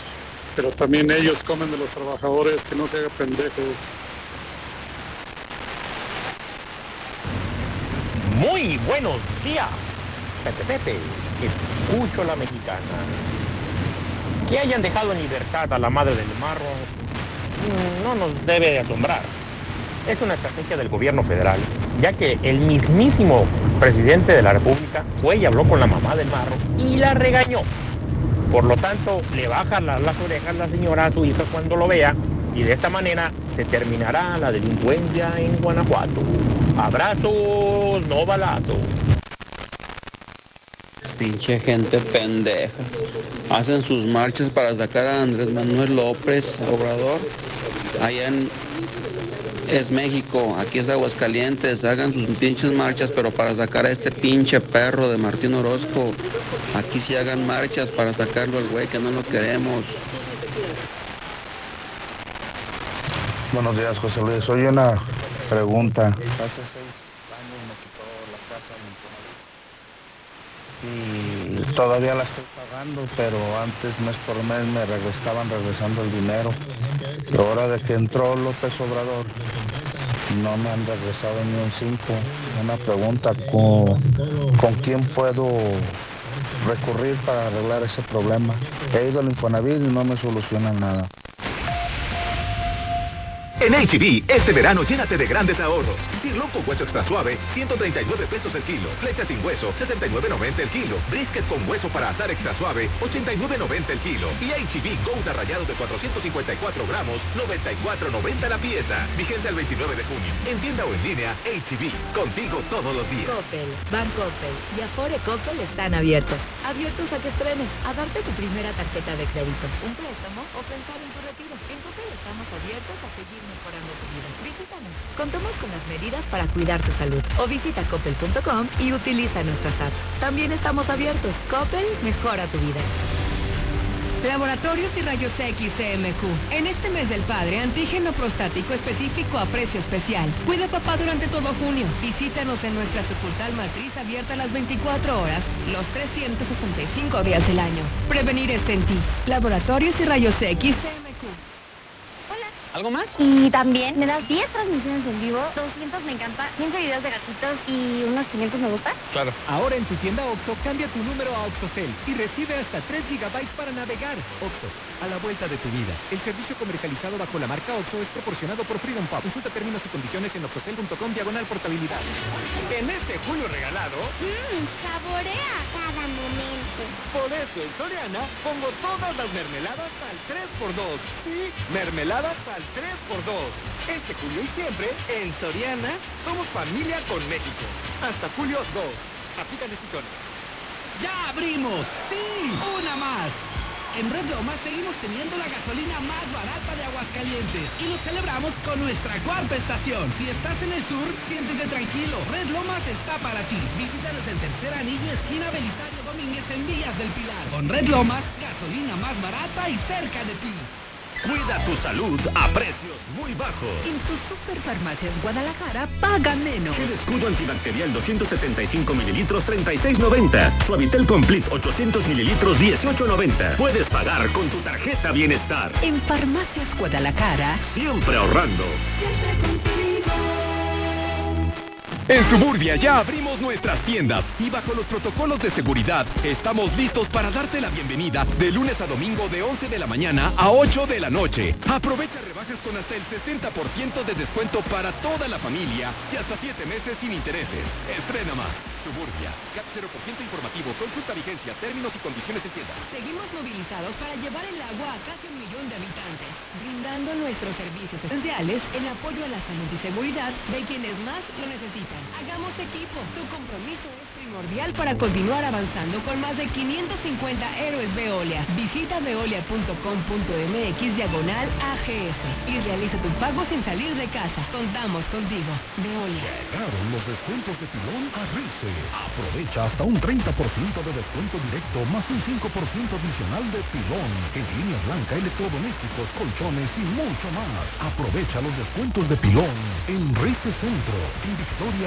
pero también ellos comen de los trabajadores. Que no se haga pendejo. Muy buenos días, Pepe Pepe. Escucho a la mexicana. Que hayan dejado en libertad a la madre del marro mm, no nos debe de asombrar. Es una estrategia del gobierno federal, ya que el mismísimo presidente de la República fue y habló con la mamá del marro y la regañó. Por lo tanto, le la- las orejas la señora a su hija cuando lo vea y de esta manera se terminará la delincuencia en Guanajuato. Abrazos, no balazos. Pinche gente pendeja. Hacen sus marchas para sacar a Andrés Manuel López Obrador. Allá en es México, aquí es Aguascalientes. Hagan sus pinches marchas, pero para sacar a este pinche perro de Martín Orozco. Aquí sí hagan marchas para sacarlo al güey que no lo queremos. Buenos días, José Luis. Oye, una pregunta. Hace seis años me quitó la casa y todavía la estoy pero antes mes por mes me regresaban regresando el dinero. Y ahora de que entró López Obrador, no me han regresado ni un cinco. Una pregunta, ¿con, ¿con quién puedo recurrir para arreglar ese problema? He ido al Infonavit y no me solucionan nada. En HB, este verano llénate de grandes ahorros. Cirlón con hueso extra suave, 139 pesos el kilo. Flecha sin hueso, 69.90 el kilo. Brisket con hueso para asar extra suave, 89.90 el kilo. Y HB Gouda rallado de 454 gramos, 94.90 la pieza. Vigencia el 29 de junio. En tienda o en línea, HB. Contigo todos los días. Coppel, Banco Coppel y Afore Coppel están abiertos. Abiertos a que estrenes, a darte tu primera tarjeta de crédito, un préstamo o pensar en tu retiro. Estamos abiertos a seguir mejorando tu vida. Visítanos. Contamos con las medidas para cuidar tu salud. O visita coppel.com y utiliza nuestras apps. También estamos abiertos. Coppel mejora tu vida. Laboratorios y Rayos X CMQ. En este mes del padre, antígeno prostático específico a precio especial. Cuida papá durante todo junio. Visítanos en nuestra sucursal matriz abierta las 24 horas, los 365 días del año. Prevenir está en ti. Laboratorios y Rayos X. ¿Algo más? Y también me das 10 transmisiones en vivo, 200 me encanta, 15 videos de gatitos y unos 500 me gusta. Claro. Ahora en tu tienda OXO, cambia tu número a OXOCEL y recibe hasta 3 GB para navegar. OXO, a la vuelta de tu vida. El servicio comercializado bajo la marca OXO es proporcionado por Freedom Pop. Consulta términos y condiciones en oxocel.com diagonal portabilidad. En este julio regalado, Mmm, saborea cada momento. por eso en Soriana pongo todas las mermeladas al 3x2. Sí, mermeladas al 3x2. Este julio y siempre, en Soriana, somos familia con México. Hasta julio 2. Aplican restricciones. ¡Ya abrimos! ¡Sí! más. En Red Lomas seguimos teniendo la gasolina más barata de Aguascalientes y lo celebramos con nuestra cuarta estación. Si estás en el sur, siéntete tranquilo. Red Lomas está para ti. Visítanos en Tercer Anillo, esquina Belisario Domínguez en Villas del Pilar. Con Red Lomas, gasolina más barata y cerca de ti. Cuida tu salud a precios muy bajos. En tus superfarmacias Guadalajara paga menos. Gel escudo antibacterial 275 mililitros 36.90. Suavitel Complete 800 mililitros 18.90. Puedes pagar con tu tarjeta Bienestar. En farmacias Guadalajara. Siempre ahorrando. En Suburbia ya abrimos nuestras tiendas y bajo los protocolos de seguridad estamos listos para darte la bienvenida de lunes a domingo de 11 de la mañana a 8 de la noche. Aprovecha rebajas con hasta el 60% de descuento para toda la familia y hasta 7 meses sin intereses. Estrena más. Suburbia. CAT 0% informativo. Consulta vigencia, términos y condiciones en tienda. Seguimos movilizados para llevar el agua a casi un millón de habitantes, brindando nuestros servicios esenciales en apoyo a la salud y seguridad de quienes más lo necesitan. Hagamos equipo. Tu compromiso es primordial para continuar avanzando con más de 550 héroes Veolia. Visita veolia.com.mx diagonal AGS y realiza tu pago sin salir de casa. Contamos contigo. Veolia. Llegaron los descuentos de pilón a Rice. Aprovecha hasta un 30% de descuento directo más un 5% adicional de pilón en línea blanca, electrodomésticos, colchones y mucho más. Aprovecha los descuentos de pilón en Rice Centro, en Victoria,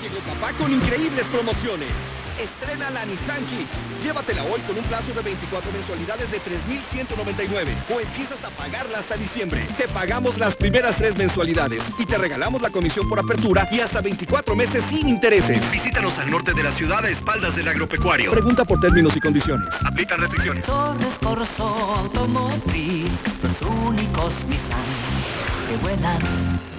Llegó papá con increíbles promociones. Estrena la Nissan Kicks. Llévatela hoy con un plazo de 24 mensualidades de 3.199 o empiezas a pagarla hasta diciembre. Te pagamos las primeras tres mensualidades y te regalamos la comisión por apertura y hasta 24 meses sin intereses. Visítanos al norte de la ciudad a espaldas del agropecuario. Pregunta por términos y condiciones. Aplican restricciones. Torres Corso Automotriz, los únicos Nissan que vuelan.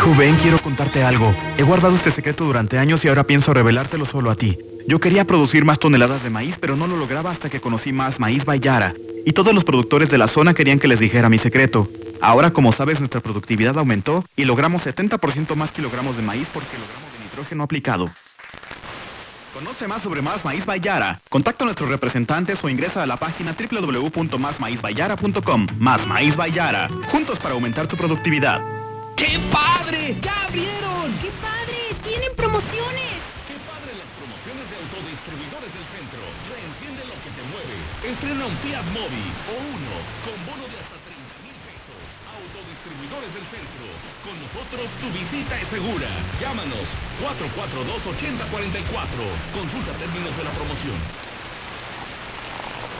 Hijo, quiero contarte algo. He guardado este secreto durante años y ahora pienso revelártelo solo a ti. Yo quería producir más toneladas de maíz, pero no lo lograba hasta que conocí más Maíz Bayara. Y todos los productores de la zona querían que les dijera mi secreto. Ahora, como sabes, nuestra productividad aumentó y logramos 70% más kilogramos de maíz por kilogramo de nitrógeno aplicado. Conoce más sobre Más Maíz Bayara. Contacta a nuestros representantes o ingresa a la página www.másmaízbayara.com. Más Maíz Bayara. Juntos para aumentar tu productividad. ¡Qué padre! ¡Ya abrieron! ¡Qué padre! ¡Tienen promociones! ¡Qué padre las promociones de autodistribuidores del centro! Reenciende lo que te mueve. Estrena un Fiat Mobi o uno con bono de hasta 30 mil pesos. Autodistribuidores del centro. Con nosotros tu visita es segura. Llámanos 442-8044. Consulta términos de la promoción.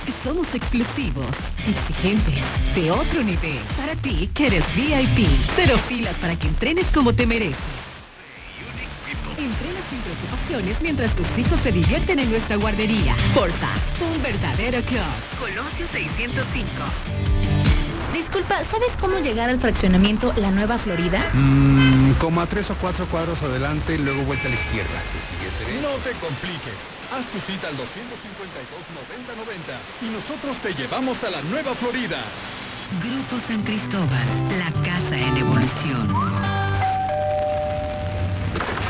que somos exclusivos, exigentes, de otro nivel, para ti que eres VIP, cero filas para que entrenes como te mereces. Entrena sin preocupaciones mientras tus hijos se divierten en nuestra guardería. Forza, un verdadero club. Colosio 605. Disculpa, ¿sabes cómo llegar al fraccionamiento La Nueva Florida? Mmm, como a tres o cuatro cuadros adelante y luego vuelta a la izquierda. ¿Te sigues, Tere? No te compliques. Haz tu cita al 252-9090 y nosotros te llevamos a la Nueva Florida. Grupo San Cristóbal, la casa en evolución.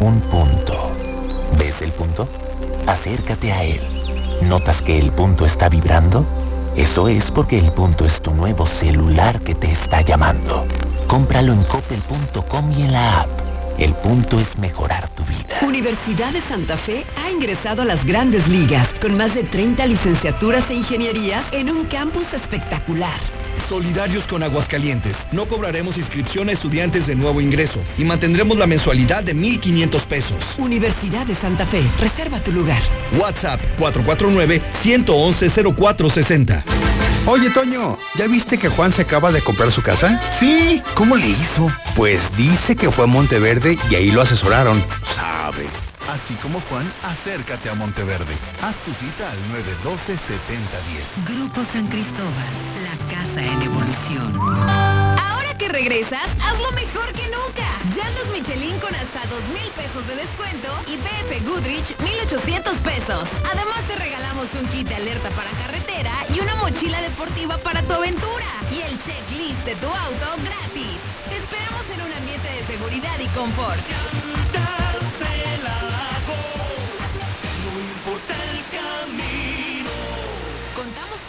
un punto. ¿Ves el punto? Acércate a él. ¿Notas que el punto está vibrando? Eso es porque el punto es tu nuevo celular que te está llamando. Cómpralo en coppel.com y en la app. El punto es mejorar tu vida. Universidad de Santa Fe ha ingresado a las grandes ligas con más de 30 licenciaturas e ingenierías en un campus espectacular. Solidarios con Aguascalientes. No cobraremos inscripción a estudiantes de nuevo ingreso y mantendremos la mensualidad de 1.500 pesos. Universidad de Santa Fe. Reserva tu lugar. WhatsApp 449-111-0460. Oye, Toño, ¿ya viste que Juan se acaba de comprar su casa? Sí, ¿cómo le hizo? Pues dice que fue a Monteverde y ahí lo asesoraron. Sabe. Así como Juan, acércate a Monteverde. Haz tu cita al 912-7010. Grupo San Cristóbal, la casa en evolución. Ahora que regresas, hazlo mejor que nunca. Llantas Michelin con hasta 2 mil pesos de descuento y BF Goodrich 1,800 pesos. Además te regalamos un kit de alerta para carretera y una mochila deportiva para tu aventura. Y el checklist de tu auto gratis. Te esperamos en un ambiente de seguridad y confort.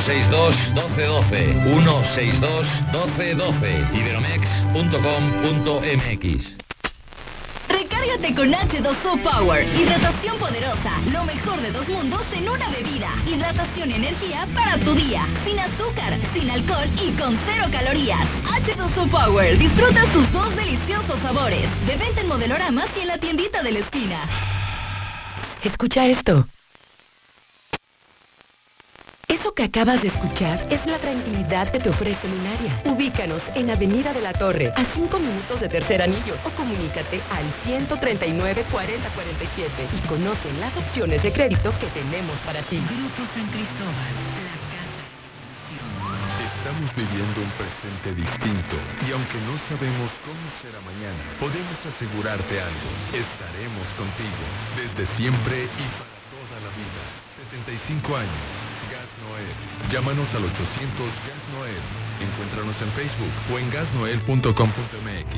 162 1212 162 1212 iberomex.com.mx Recárgate con H2O Power. Hidratación poderosa. Lo mejor de dos mundos en una bebida. Hidratación y energía para tu día. Sin azúcar, sin alcohol y con cero calorías. H2O Power. Disfruta sus dos deliciosos sabores. De venta en modeloramas y en la tiendita de la esquina. Escucha esto. Eso que acabas de escuchar es la tranquilidad que te ofrece Lunaria. Ubícanos en Avenida de la Torre, a 5 minutos de Tercer Anillo, o comunícate al 139 40 47 y conoce las opciones de crédito que tenemos para ti. Grupo San Cristóbal, la casa. Estamos viviendo un presente distinto y aunque no sabemos cómo será mañana, podemos asegurarte algo. Estaremos contigo desde siempre y para toda la vida. 75 años. Llámanos al 800 Gas Noel. Encuéntranos en Facebook o en gasnoel.com.mx.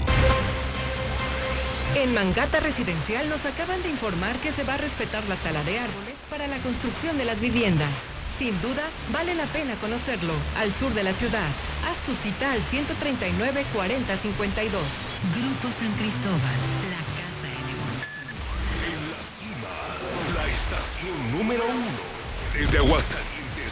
En Mangata Residencial nos acaban de informar que se va a respetar la tala de árboles para la construcción de las viviendas. Sin duda, vale la pena conocerlo. Al sur de la ciudad. Haz tu cita al 139 40 52. Grupo San Cristóbal, la casa en En la cima, la estación número uno. Desde Aguascalientes,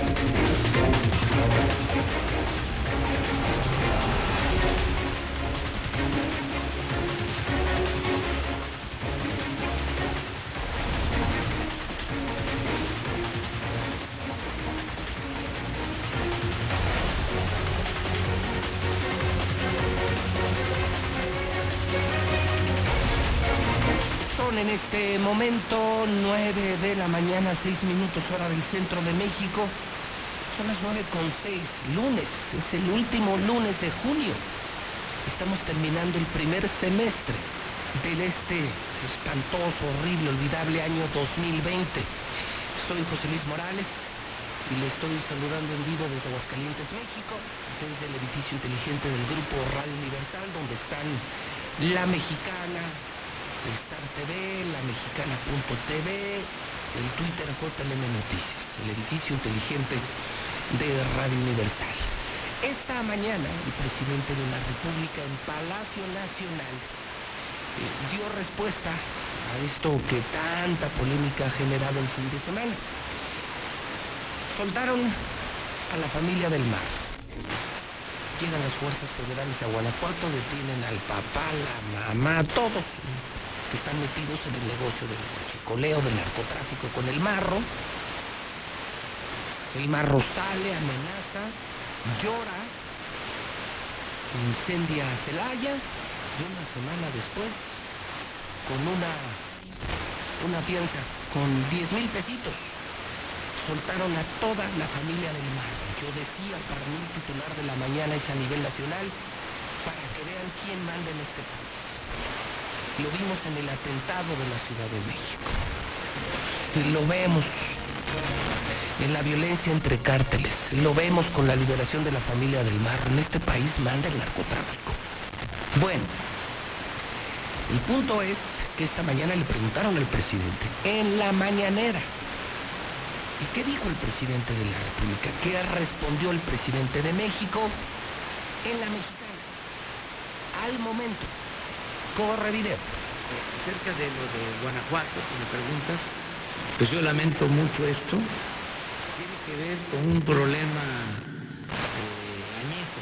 Thank you. En este momento 9 de la mañana, 6 minutos hora del centro de México. Son las 9 con 6, lunes, es el último lunes de junio. Estamos terminando el primer semestre del este espantoso, horrible, olvidable año 2020. Soy José Luis Morales y le estoy saludando en vivo desde Aguascalientes, México, desde el edificio inteligente del grupo Radio Universal, donde están La Mexicana, Star TV, La Mexicana.tv, el Twitter JLM Noticias, el edificio inteligente de Radio Universal. Esta mañana el presidente de la República en Palacio Nacional eh, dio respuesta a esto que tanta polémica ha generado el fin de semana. Soltaron a la familia del mar. Llegan las fuerzas federales a Guanajuato, detienen al papá, la mamá, todos que están metidos en el negocio del chicoleo, del narcotráfico con el marro. El marro sale, amenaza, llora, incendia a Celaya y una semana después, con una, una fianza, con 10 mil pesitos, soltaron a toda la familia del mar. Yo decía para mí titular de la mañana es a nivel nacional para que vean quién manda en este país. Lo vimos en el atentado de la Ciudad de México. Lo vemos en la violencia entre cárteles. Lo vemos con la liberación de la familia del mar. En este país manda el narcotráfico. Bueno, el punto es que esta mañana le preguntaron al presidente, en la mañanera, ¿y qué dijo el presidente de la República? ¿Qué respondió el presidente de México en la mexicana? Al momento. Corre video. Acerca de lo de Guanajuato, que me preguntas, pues yo lamento mucho esto. Tiene que ver con un problema eh, añejo,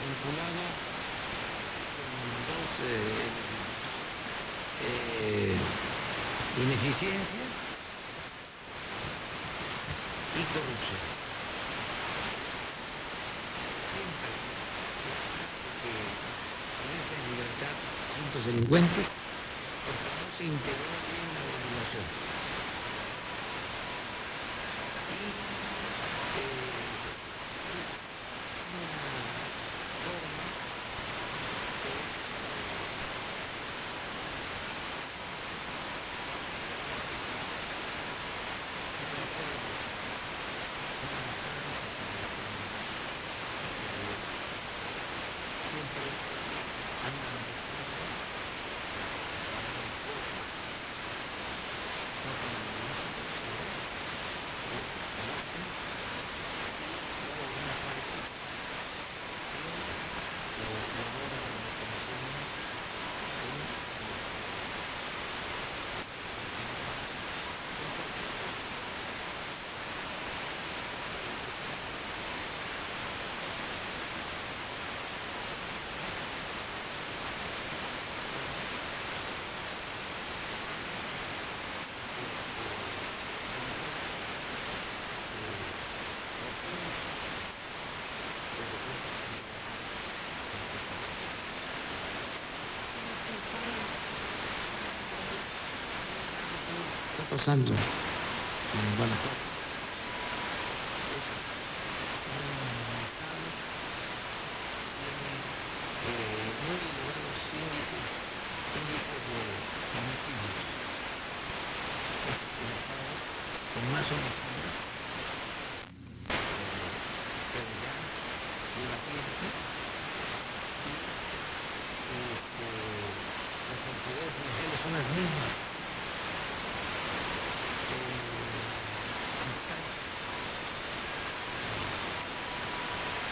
vinculado con dos eh, eh, ineficiencias y corrupción. Siempre que deja en libertad juntos delincuentes Guanajuato. Es un estado que tiene eh, muy elevados índices, índices de homicidios. Es el estado con más homicidios. Pero ya lleva tiempo y este, las autoridades judiciales son las mismas.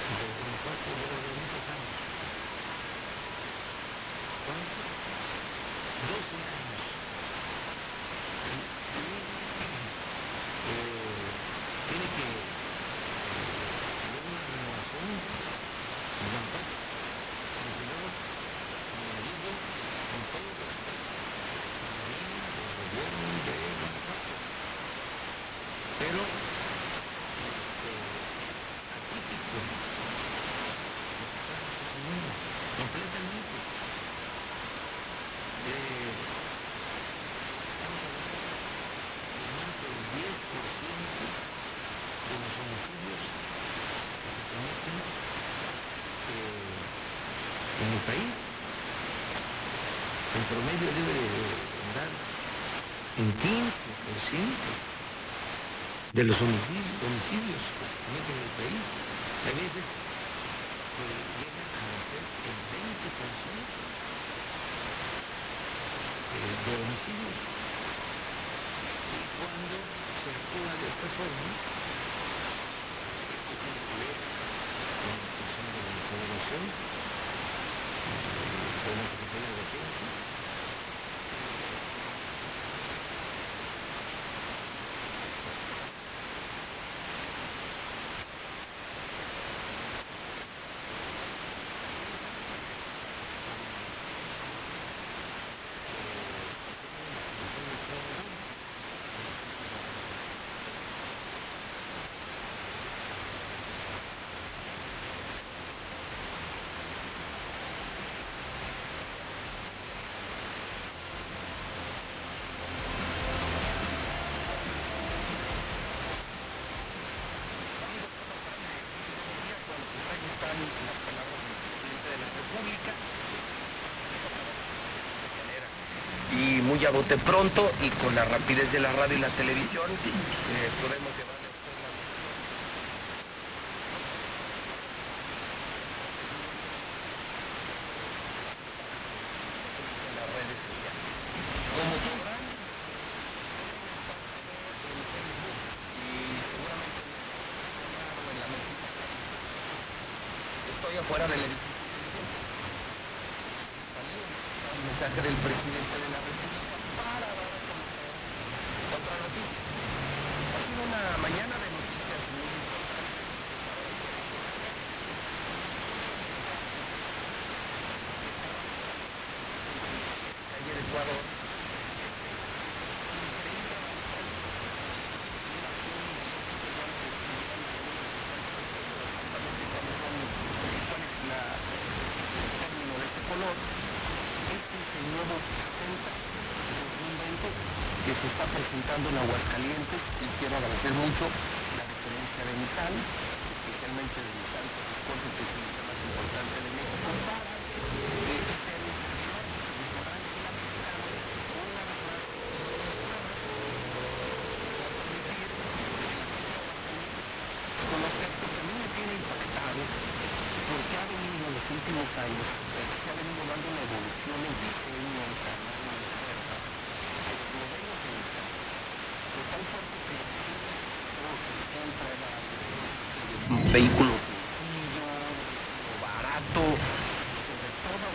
de Guanajuato lleva ya muchos años. ¿Cuánto? 12 años. Y, y, eh, tiene que eh, haber una renovación en Guanajuato. Desde luego, como digo, con todo el respeto a la línea del gobierno de Guanajuato. Pero este, atípico lo que está sucediendo completamente. Eh, estamos hablando de más del 10% de los homicidios que se cometen eh, en el país. El promedio debe de andar en 15%. de los homicidios, homicidios que se cometen en el país. Hay veces que llegan a ser el 20% eh, de homicidios. Y cuando se actúa de esta forma, esto tiene que ver con la de la Federación, eh, con la Secretaría de Defensa, están las palabras del presidente de la República. Y muy a bote pronto y con la rapidez de la radio y la televisión eh, podemos llevarle a usted la en las redes sociales. Como sabrán, en Facebook y seguramente en la noticia estoy afuera del edificio. Salió el mensaje del presidente de la República para dar a conocer otra noticia. Ha sido una mañana de noticias muy importantes. Calle de Ecuador. cuál es la, el término de este color. Este es el nuevo Centra 2020 que se está presentando en Aguascalientes y quiero agradecer mucho la diferencia de Nissan, especialmente de Nissan, porque es el Nissan más importante de México, para eh, ser un servidor, Luis Morales y la mexicana, una vez más, una más, permitir conocer esto que a mí me tiene impactado porque ha venido en los últimos años, eh, se ha venido dando una evolución en diseño, en tamaño, en oferta, de los modelos de Nissan, de tal forma que siempre era un vehículo sencillo, barato, sobre todo.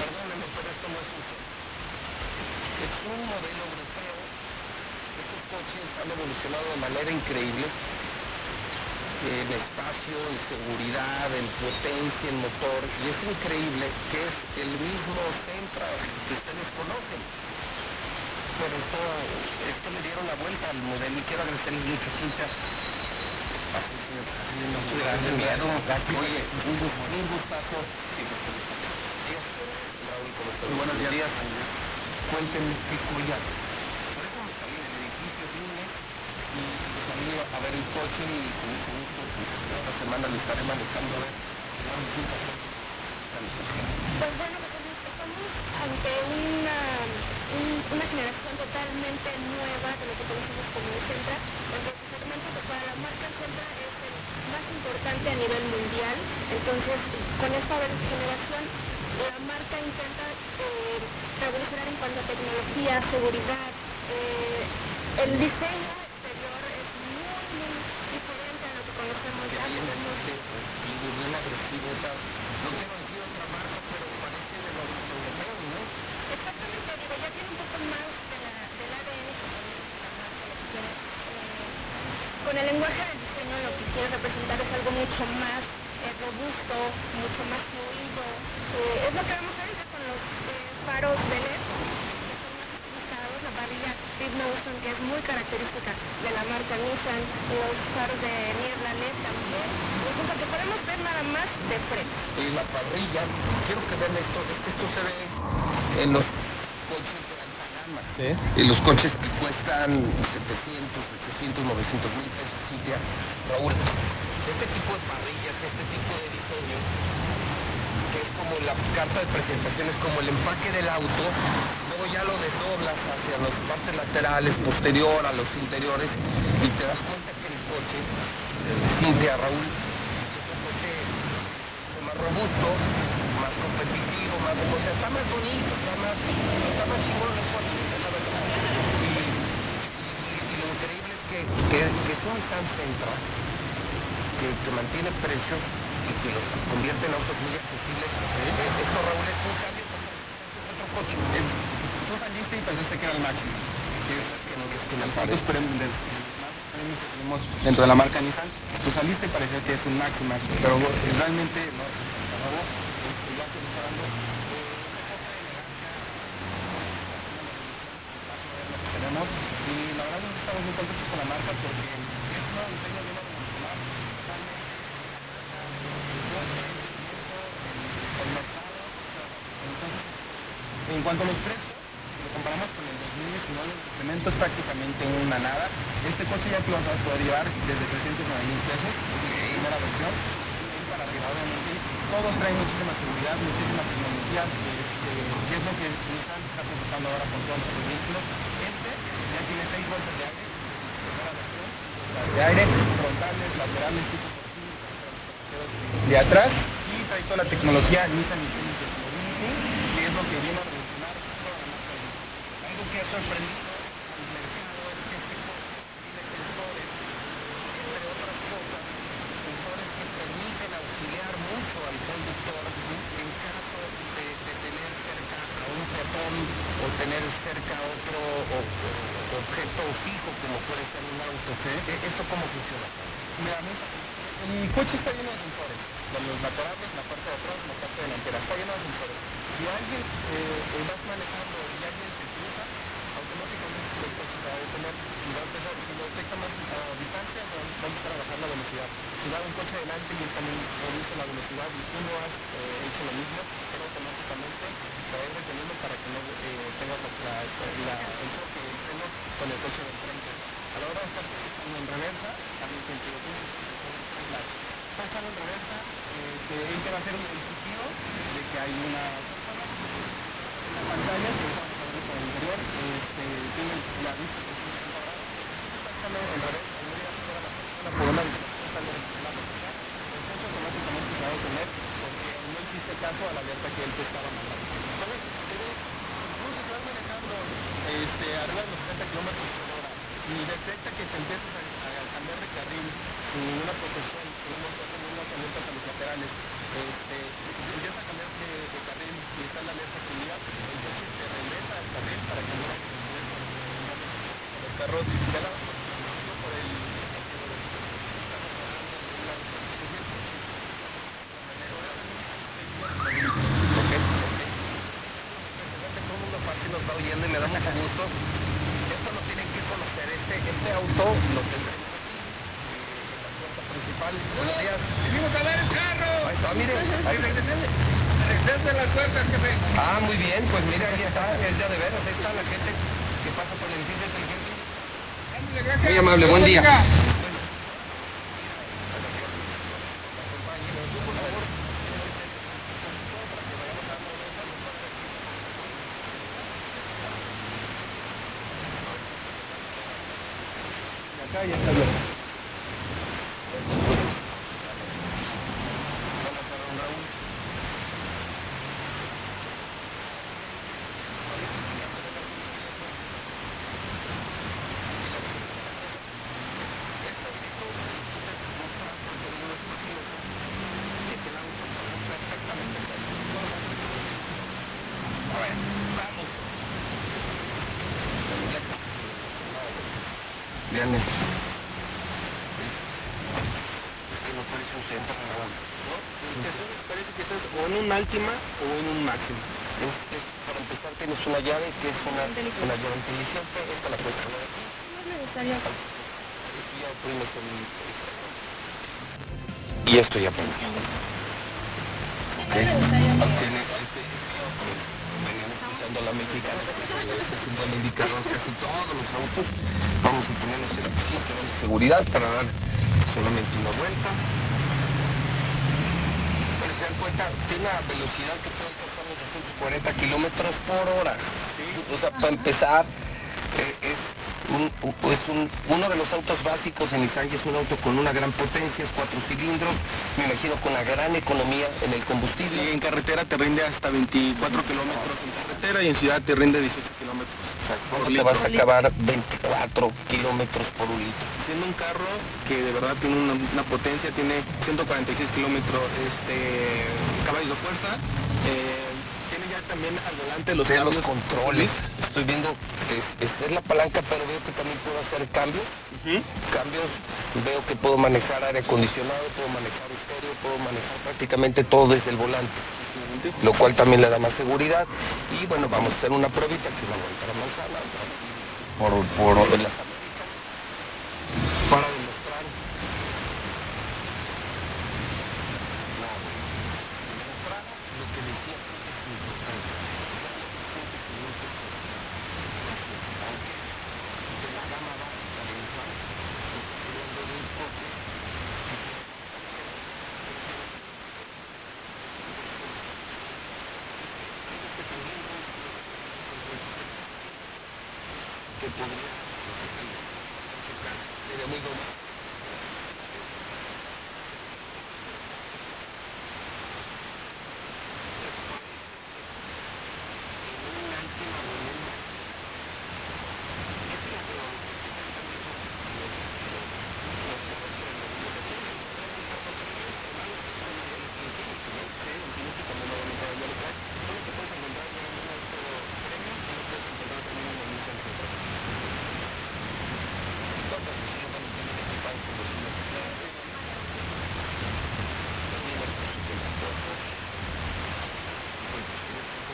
Perdónenme, pero esto no es juego. Es un modelo europeo. Estos coches han evolucionado de manera increíble seguridad, en potencia, en motor. Y es increíble que es el mismo Centra que ustedes conocen. Pero esto, esto le dieron la vuelta al modelo y quiero agradecerles mucho, Cintia. Miedo. Oye, un, gu- un gustazo. Buenos días. Cuéntenme qué joya. Por eso me salí del edificio, vine y salí a ver el coche y con mucho gusto, pues, esta semana lo estaré manejando a ver. Pues bueno, Luis, estamos ante una, un- una generación totalmente nueva de lo que conocemos como el Centra, su segmento que para la marca Centra es el más importante a nivel mundial. Entonces, con esta generación, la marca intenta eh, revolucionar en cuanto a tecnología, seguridad, eh, el diseño exterior es muy, muy diferente a lo que conocemos que ya. viene Tenemos agresivo, o sea, no quiero decir otra marca, pero parece de los europeos, ¿no? Exactamente, digo, ya tiene un poco más de la, del ADN que quiere. eh, con el lenguaje del diseño lo que quiere representar es algo mucho más eh, robusto, mucho más fluido. Eh, es lo que vemos ahorita con los eh, faros de LED, que son más utilizados, la que es muy característica de la marca Nissan, los faros de niebla LED también. Resulta que podemos ver nada más de frente. Y la parrilla, quiero que vean esto, es que esto se ve en los coches de alta gama, máxima. Y los coches que cuestan 700, 800, 900 mil pesos, Raúl, este tipo de parrillas, este tipo de diseño, que es como la carta de presentación, es como el empaque del auto, luego ya lo desdoblas hacia las partes laterales, posterior a los interiores, y te das cuenta que el coche, eh, Cintia, Raúl, es un coche más robusto, más competitivo, más o sea, está más bonito, está más, está más chingón el coche, es la verdad. Y, lo increíble es que, que, que es un Nissan Sentra que, que mantiene precios y que los convierte en autos muy accesibles. Eh, esto, Raúl, es un cambio es otro coche. Eh, Tú saliste y pensaste que era el máximo. que, que no, que no Los que tenemos dentro de la marca Nissan, tú saliste y parecía que es un máxima, pero eh, realmente no, no, este, que tenemos y la verdad nosotros estamos muy contentos con la marca porque es un nuevo diseño viene a revolucionar el mercado. Entonces, en cuanto a los precios, si lo comparamos con el 2019, el incremento es prácticamente una nada. Este coche ya te vas a poder llevar desde 309 mil pesos, primera versión, para arriba, obviamente. Todos traen muchísima seguridad, muchísima tecnología, este, que es lo que Nissan está preocupando ahora con todos los vehículos. Este ya tiene seis bolsas de aire, primera versión, de aire, frontales, laterales, tipo de atrás, y trae toda la tecnología Nissan Intelligent que es lo que viene a revolucionar toda la marca. Algo que ha sorprendido al mercado es que este coche tiene sensores, entre otras cosas, sensores que permiten auxiliar mucho al conductor en caso de, de tener cerca a un peatón o tener cerca a otro o- o- objeto fijo como puede ser un auto. Eh, ¿Esto cómo funciona? Mira, muy fácil. El coche está lleno de sensores, de los laterales, la parte de atrás, la parte delantera, está lleno de sensores. Si alguien eh, eh, vas manejando y alguien te cruza, automáticamente el coche se va a detener y va a empezar, si lo detecta más a distancia, va a va a empezar a bajar la velocidad. Si va un coche adelante y él también reduce la velocidad y tú no has eh, hecho lo mismo, él automáticamente se va a ir deteniendo para que no eh, tengas la, la- la- el choque, el freno con el coche de enfrente. A la hora de estar estando en reversa, también te introduces Estás estando en reversa, este, él te va a hacer el sentido de que hay una persona en la pantalla que está pasando por el interior, este, tiene la vista de 180 grados, estás estando en reversa, en medio de la persona por una distancia estando en la velocidad, el coche automáticamente se va a detener porque no hiciste caso a la alerta que él te estaba mandando. ¿Sabes? Pero incluso si vas manejando este, arriba de los 60 kilómetros por hora y detecta que te empiezas a, a cambiar de carril sin ninguna protección, tenemos que hacer unas alertas a los laterales, este, empiezas a cambiar de, de carril y está la alerta encendida, el coche te regresa al carril para que no vayas a tener con el carro, ya la por el Ok, ok. Impresionante cómo uno pasa y nos va oyendo y me da mucho gusto. Esto lo tienen que conocer. Este, este auto lo tendremos aquí, eh, en la puerta principal. Buenos días. ¡Venimos a ver el carro! Ahí está, mire. Ahí Regresarse las puertas, jefe. Ah, muy bien, pues mira, ahí está, es de veras, ahí está la gente que pasa por el edificio inteligente. Muy amable, buen día. acá ya está bien. Vean esto. Es, es que no parece un centro, Raúl. Parece que estás o en un Altima o en un Máximo. Es, es- para empezar tienes una llave que es una, una llave inteligente, esta la puedes poner aquí. No es necesario. Esto ya oprimes el... Y esto ya. Ok. Aunque en el- este- veníamos escuchando la mexicana. Ese es un buen indicador. Casi todos los autos vamos a ponernos el cinturón de seguridad para dar solamente una vuelta. Pero se dan cuenta, tiene una velocidad que puede alcanzar los 240 kilómetros por hora. O sea, para empezar, un- es un- uno de los autos básicos de Nissan y es un auto con una gran potencia, es cuatro cilindros, me imagino con una gran economía en el combustible. Sí, en carretera te rinde hasta 24 kilómetros en carretera y en ciudad te rinde 18 kilómetros. ¿Cuándo te vas a acabar 24 kilómetros por un litro? Siendo un carro que de verdad tiene una, una potencia, tiene 146 kilómetros este, caballos de fuerza, eh, también al volante los los controles. Estoy viendo, esta es la palanca, pero veo que también puedo hacer cambios. Cambios, veo que puedo manejar aire acondicionado, puedo manejar estéreo, puedo manejar prácticamente todo desde el volante. Lo cual también le da más seguridad. Y bueno, vamos a hacer una pruebita que a manzana. Por, por las Américas. Para demostrar. No, demostrar lo que decía siempre es importante. de la gama básica de Nissan, hablando de un coche que podría chocar. Sería muy bueno.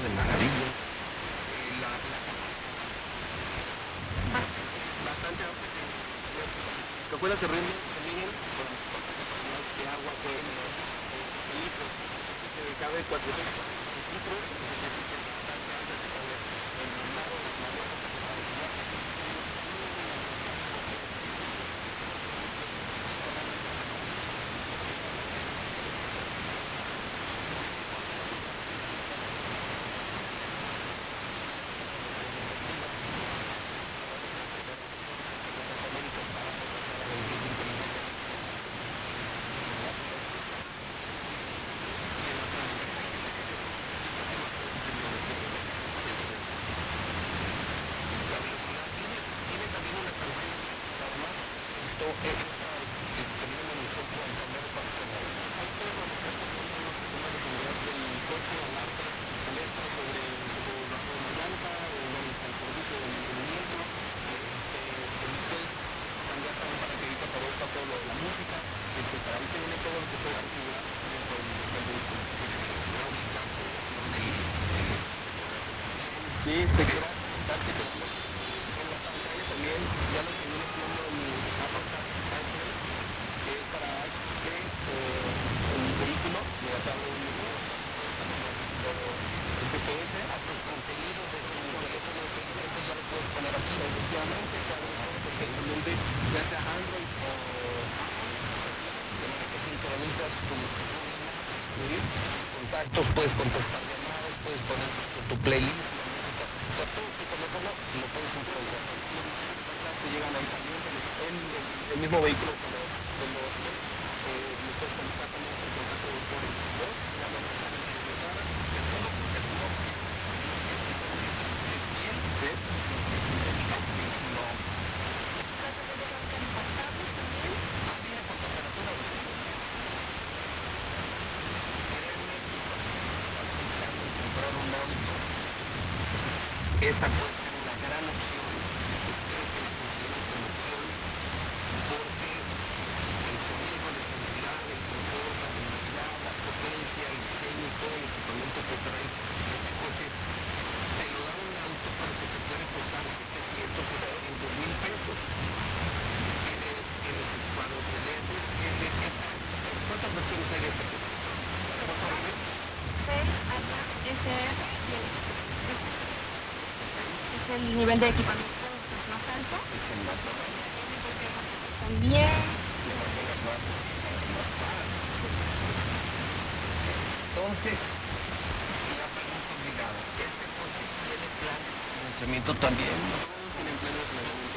de maravilla. Eh, la, la bastante amplia. Las cajuelas se rinden, se miden con capacidad de agua de eh, litros. Que cabe 400 litros. bastante alta, que cabe en el lado de la Esto es el fenómeno de nosotros al cambiar para tener. Hay todo lo que está pasando en el sistema de seguridad del coche, alerta, alerta sobre, sobre la llanta, o bueno, el servicio de mantenimiento, este, el test, cambiar también para que ahorita aparezca todo lo de la música, etc. Ahorita viene todo lo que puede configurar dentro del del vehículo. Sí, te queda bastante que en la pantalla también ya lo que viene siendo mi Apple CarPlay, que es para que eh, el vehículo me atrapa un el GPS A tus contenidos de tu teléfono inteligente ya lo puedes poner aquí. efectivamente, claro, perfectamente, ya sea Android o De manera que sincronizas tus contactos, puedes contestar llamadas, puedes poner tu playlist, la música. O sea, todo tu teléfono lo puedes sincronizar. te llegan ahí también en el, el mismo vehículo cuando, cuando eh, me puedes conectar también con contacto por el voz, ya lo que están en el celular, el mundo, el mundo. Sí. comprar un auto, esta puede ser una gran opción. Espero que les funcione como opción, porque el sonido, la seguridad, el confort, la velocidad, la potencia, el diseño y todo el equipamiento que trae este coche, te lo da un auto para que te puede costar 700 o 800 mil pesos. Tiene, tiene sus faros de LED, tiene esta- ¿Cuántas versiones hay de este coche? C, H, SR y eléctrico. El nivel de equipamiento es más alto. También. Entonces, la pregunta obligada, ¿este coche tiene plan de financiamiento también? No tienen plan de financiamiento,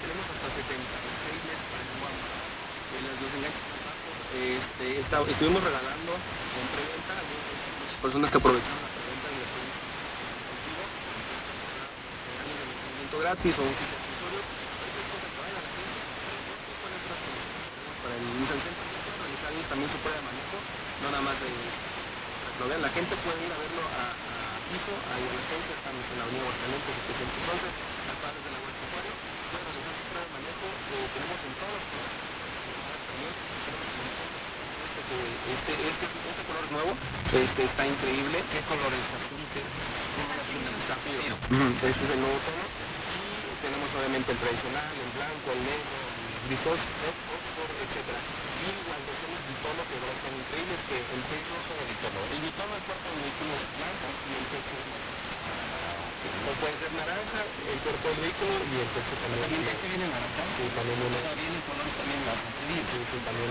tenemos hasta 76 meses para que podamos eh, los, los enganches este, está- estuvimos regalando en preventa a muchas personas que aprovecharon la preventa y les pedimos contigo años de mantenimiento gratis o un de accesorio. Es cosa que vayan a la gente, ¿cuáles son las promociones para el Nissan Sentra? Realizar años también su prueba de manejo, no nada más de para que lo vean. La gente puede ir a verlo a, a piso, ahí a la agencia, estamos en la avenida Aguascalientes, 711, al padres de la Huerta Acuario, pueden realizar su prueba de manejo, eh, tenemos en. También tenemos en este, este, este, color es nuevo, este está increíble. ¿Qué color es? Azul, ¿qué? Azul, zafiro. Este es el nuevo tono. Tenemos obviamente el tradicional, el blanco, el negro, el grisos, Oxford, etc. Y las versiones bitono que verdad están increíbles, que el techo es bitono. El bitono el cuerpo del vehículo es blanco y el techo es negro. O puede ser naranja, el cuerpo del vehículo y el techo también. ¿También este viene naranja? Sí, también viene. O sea, viene el color también naranja. Sí, sí, también.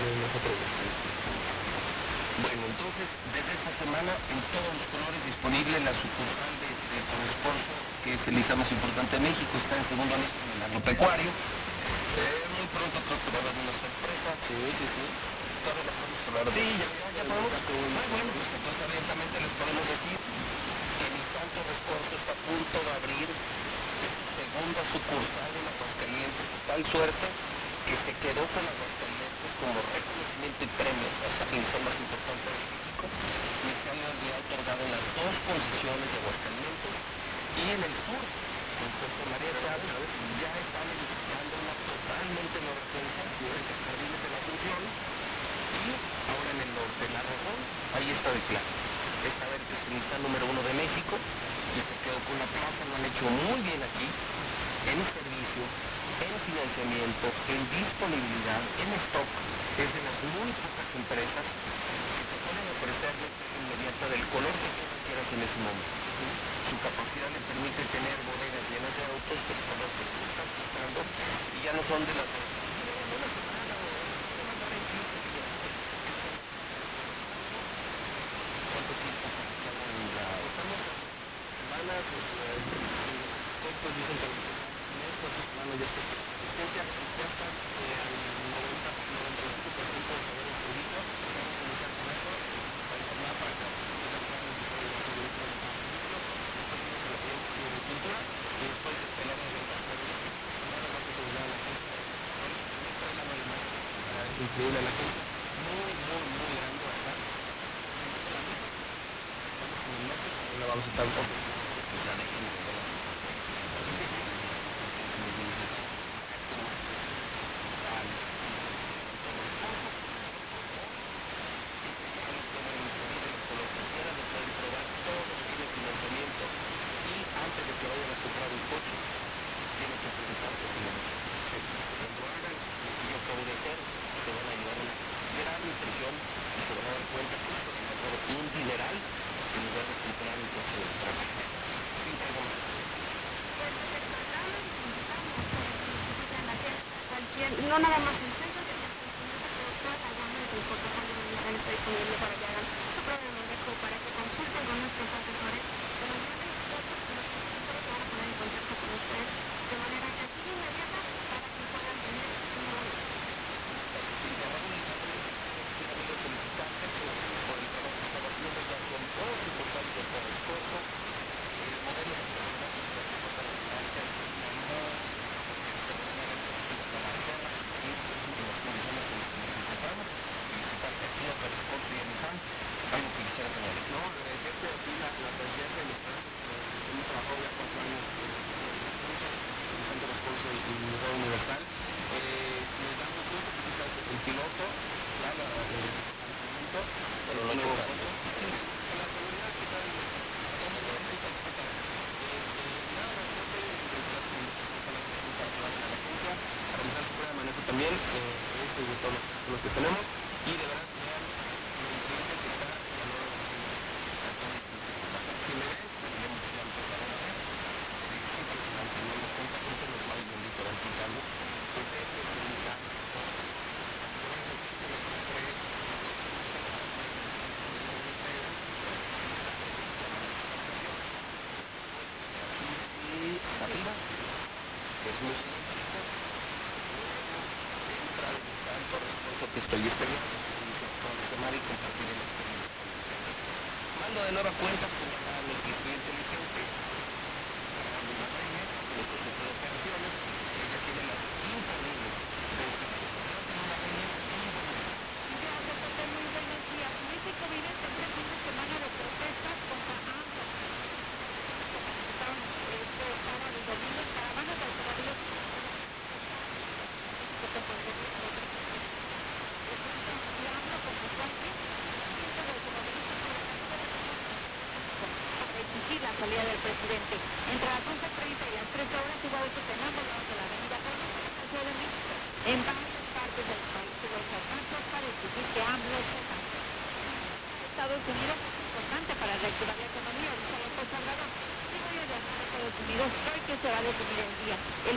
Bueno, entonces, desde esta semana, en todos los colores disponible la sucursal de, de Transporte, que es el ISA más importante de México, está en segundo anillo en el agropecuario. Eh, muy pronto creo que va a haber una sorpresa. Sí, sí, sí. Todavía no podemos hablar de Sí, ya, ya, podemos. Muy bueno, pues entonces abiertamente les podemos decir que Nissan Transporte está a punto de abrir segunda sucursal en Aguascalientes, de tal suerte que se quedó con Aguascalientes como reconocimiento y premio al Nissan más importante de México. Nissan le ha otorgado las dos posiciones de Aguascalientes y en el sur, en Puerto María Chávez, ya están edificando una totalmente nueva es el Jardines de la Asunción, y ahora en el norte, la razón, ahí está de claro. Es saber que es el número uno de México, y se quedó con la plaza, lo han hecho muy bien aquí, en servicio, en financiamiento, en disponibilidad, en stock, es de las muy pocas empresas que te pueden ofrecer inmediata del color que tú quieras en ese momento. Su capacidad le permite tener bodegas llenas de autos que estás buscando y ya no son de las de una semana o una semana en 15 días. ¿Cuánto tiempo para que hagan la... Estamos semanas, expertos dicen que mes, cuatro semanas ya está. Licencia ya está eh, al 90, 95% de saber el servicio. Vamos a iniciar con eso para informar para que la persona ya pueda empezar a llevar su vehículo al vehículo. Después vamos a la siguiente de pintura y después esperar a la Nada más que terminar la gente. Trae la norma. Increíble la gente. Muy, muy, muy grande acá. Estamos en el norte, ahora vamos a estar un poco. Pues ya déjenme ver. Y antes de que vayan a comprar un coche, tienen que presentar documentos. Cuando hagan lo que yo acabo de hacer, se van a llevar una gran impresión y se van a dar cuenta que esto se ahorrado un dineral en lugar de comprar un coche de trabajo. Sí, algo más. Cualquier, no nada más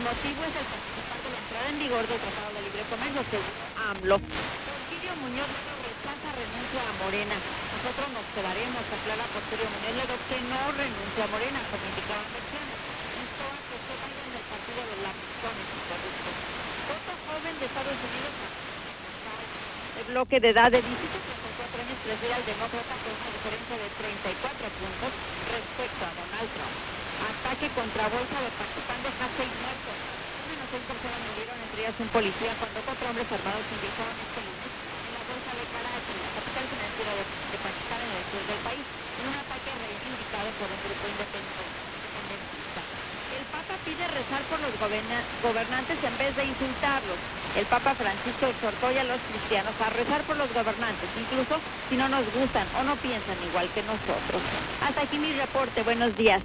motivo es el participar de la entrada en vigor del Tratado de Libre Comercio, según AMLO. Porfirio Muñoz rechaza renuncia a Morena. Nosotros nos quedaremos, aclara Porfirio Muñoz Ledo, que no renuncia a Morena, como indicaban versiones. Instó a que se vaya en el partido de lapizones y corruptos. Voto joven de Estados Unidos el bloque de edad de 17 a 34 años prefiere al demócrata con una diferencia de 34 puntos respecto a Donald Trump. Ataque contra bolsa de Pakistán deja seis muertos. Al menos seis personas murieron, entre ellas un policía, cuando cuatro hombres armados ingresaron este lunes en la bolsa de Karachi, la capital financiera de, de Pakistán en el sur del país, en un ataque reivindicado por un grupo independentista. El Papa pide rezar por los goberna- gobernantes en vez de insultarlos. El Papa Francisco exhortó hoy a los cristianos a rezar por los gobernantes, incluso si no nos gustan o no piensan igual que nosotros. Hasta aquí mi reporte. Buenos días.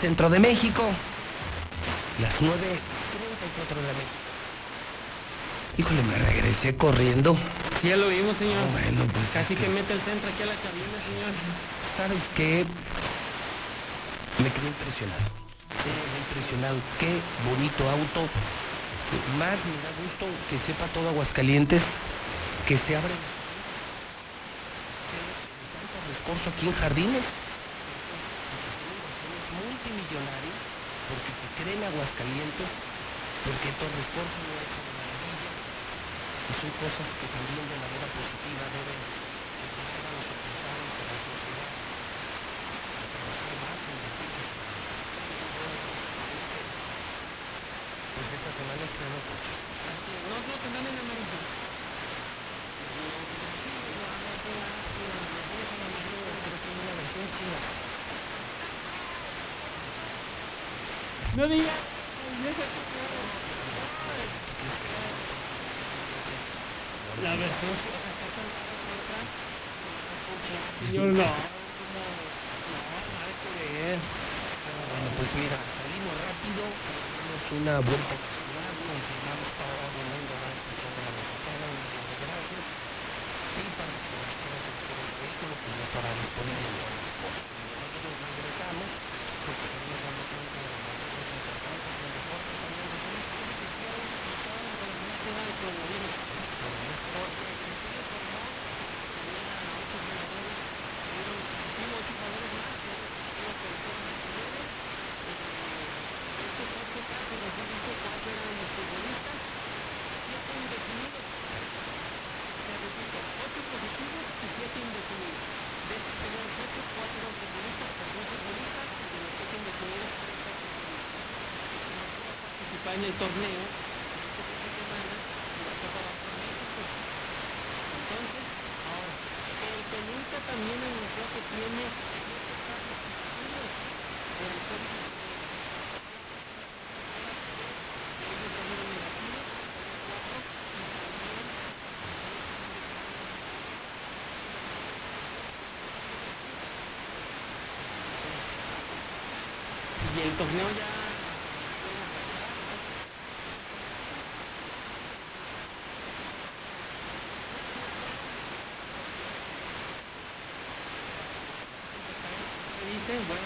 Centro de México. Las 9.34 de la mañana. Híjole, me regresé corriendo. Sí, ya lo vimos, señor. Ah, bueno, pues Casi es que que- mete el centro aquí a la cabina, señor. ¿Sabes qué? Me quedé impresionado. Me quedé impresionado. Qué bonito auto. Más me da gusto que sepa todo Aguascalientes que se abre Santa Rescorso aquí en Jardines. Porque se creen Aguascalientes, porque todo Rescorso no es una maravilla. Y son cosas que también de manera positiva deben empezar a los empresarios la sociedad. No digas. La versión Señor, no. Bueno, pues mira, salimos rápido, dimos una vuelta a la ciudad, confirmamos para va a la mexicana, de gracias. Y para que cosas del vehículo, pues ya para disponer de los transportes. Nosotros regresamos, porque también nos damos cuenta de las cosas importantes, el deporte también de salud, que quiero disfrutar de la búsqueda de coronavirus. Coronavirus, porque el estudio formó que tenía a ocho jugadores, tuvieron positivo ocho jugadores más, que eran positivos por el COVID-19. Estos ocho casos, mejor dicho, cuatro eran los futbolistas, siete indefinidos. Te repito, ocho positivos y siete indefinidos. De estos primeros ocho, cuatro eran futbolistas, perdón, futbolistas, y de los siete indefinidos, tres eran futbolistas. Y no pudo participar en el torneo este fin de semana y la Copa va por México. Entonces, ahora, el Peñita también anunció que tiene siete casos positivos del COVID-19. Torneo ya ¿Qué dice? Bueno,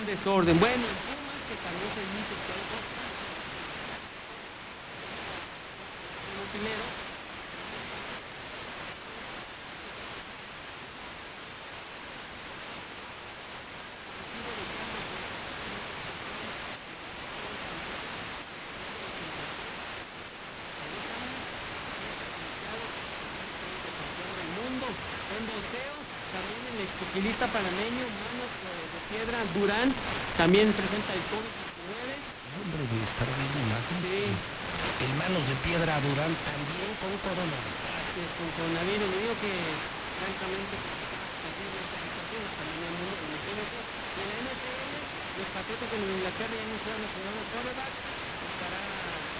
un desorden. Bueno, en Pumas, que también se dice que mundo en boxeo, también el expoquilista panameño, manos de, de piedra, Durán, también presenta el COVID-19. Hombre, de estar viendo imágenes. El manos de piedra Durán también con coronavirus. Así es, con coronavirus, le digo que francamente esta también el en la NFL, los Patriotas Nueva Inglaterra ya anunciaron a su nuevo quarterback, estará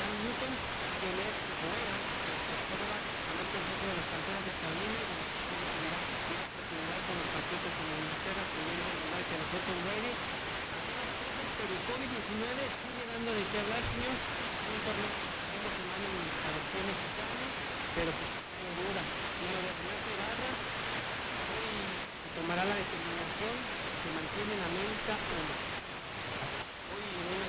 Cam Newton, quien es, o era, el quarterback, también de las Panteras de Carolina, y una oportunidad con los Patriotas Nueva Inglaterra, teniendo el lugar que dejó Tom Brady. Pero el COVID-19 sigue dando de qué hablar, señor. La selección mexicana, pero pues en duda. Uno de Ernesto Ibarra se tomará la determinación se mantiene en América o no. Hoy en una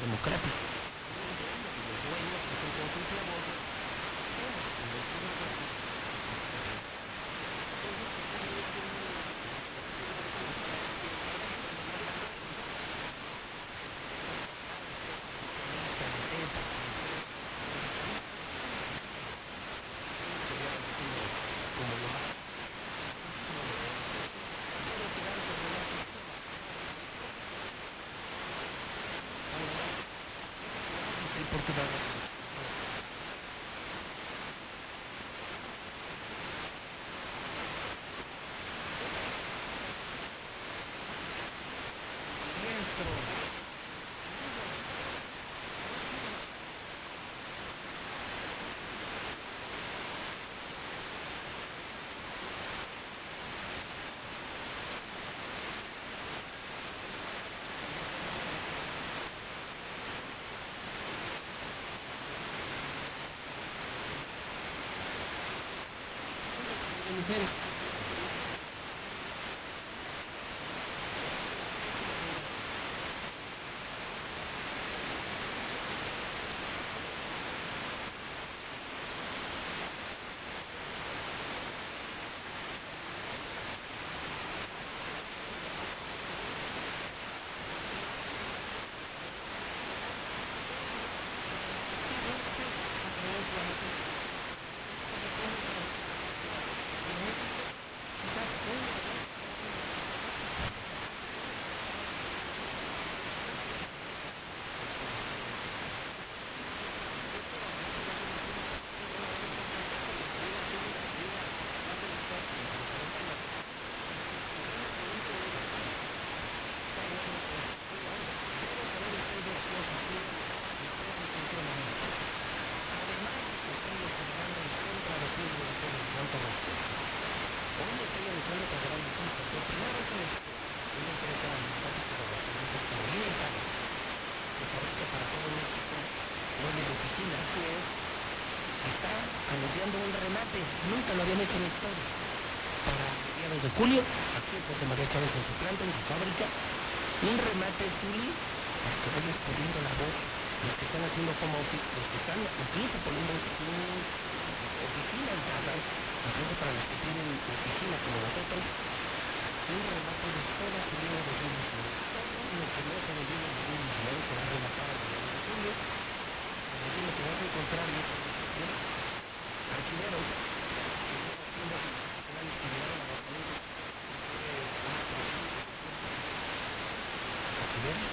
democrático. Los dueños hacen con sus negocios, somos como el pueblo porque va a mujeres. anunciando nunca lo habían hecho en la historia. Para mediados de julio, aquí José María Chávez en su planta, en su fábrica, un remate Zuli para que vayas poniendo la voz, los que están haciendo home office, los que están incluso poniendo su oficina en casa, incluso para los que tienen oficina como nosotros, un remate de toda su vida de 2019. Todo lo que no se vendió en 2019 se va rematar en 2021. Julio, decir lo que vas a encontrar Yeah.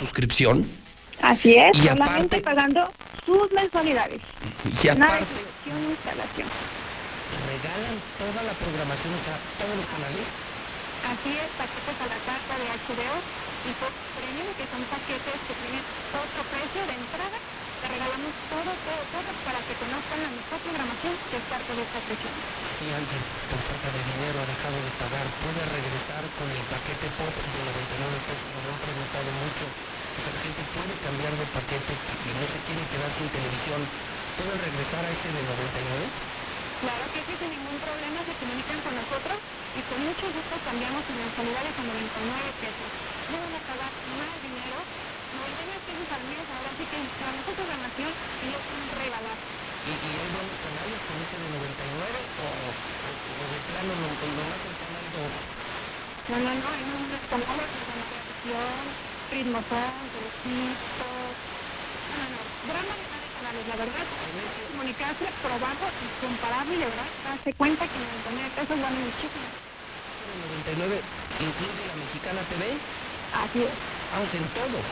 Suscripción. Así es, Y solamente aparte- pagando sus mensualidades. Y Nada de aparte, ni instalación. regalan toda la programación, o sea, todos los canales. Así es, paquetes a la carta de HBO y Fox Premium, que son paquetes que tienen otro precio de entrada. Te regalamos todo, todo, todo para que conozcan la mejor programación que es parte de esta presión. Si alguien por falta de dinero ha dejado de pagar, puede regresar con el paquete pop de 99 pesos. Nos lo han preguntado mucho. O la gente puede cambiar de paquete y no se quiere quedar sin televisión. ¿Puede regresar a ese de 99? Claro que sí, sin ningún problema se comunican con nosotros y con mucho gusto cambiamos sus mensualidades a 99 pesos. No van a pagar más dinero, 99 pesos al mes, ahora sí que la mejor programación y es un regalazo. ¿Y, y hay buenos canales con ese de 99 o, o, de plano no, nomás el canal 2? No, no, no, hay unos canales Televisión, Ritmo Son, Telecistos, no, no, no, gran variedad de canales, la verdad, comunicarse, probarlo y compararlo y de verdad darse cuenta que 99 pesos vale muchísimo. El 99 incluye la Mexicana TV. Así es. Vamos en todos.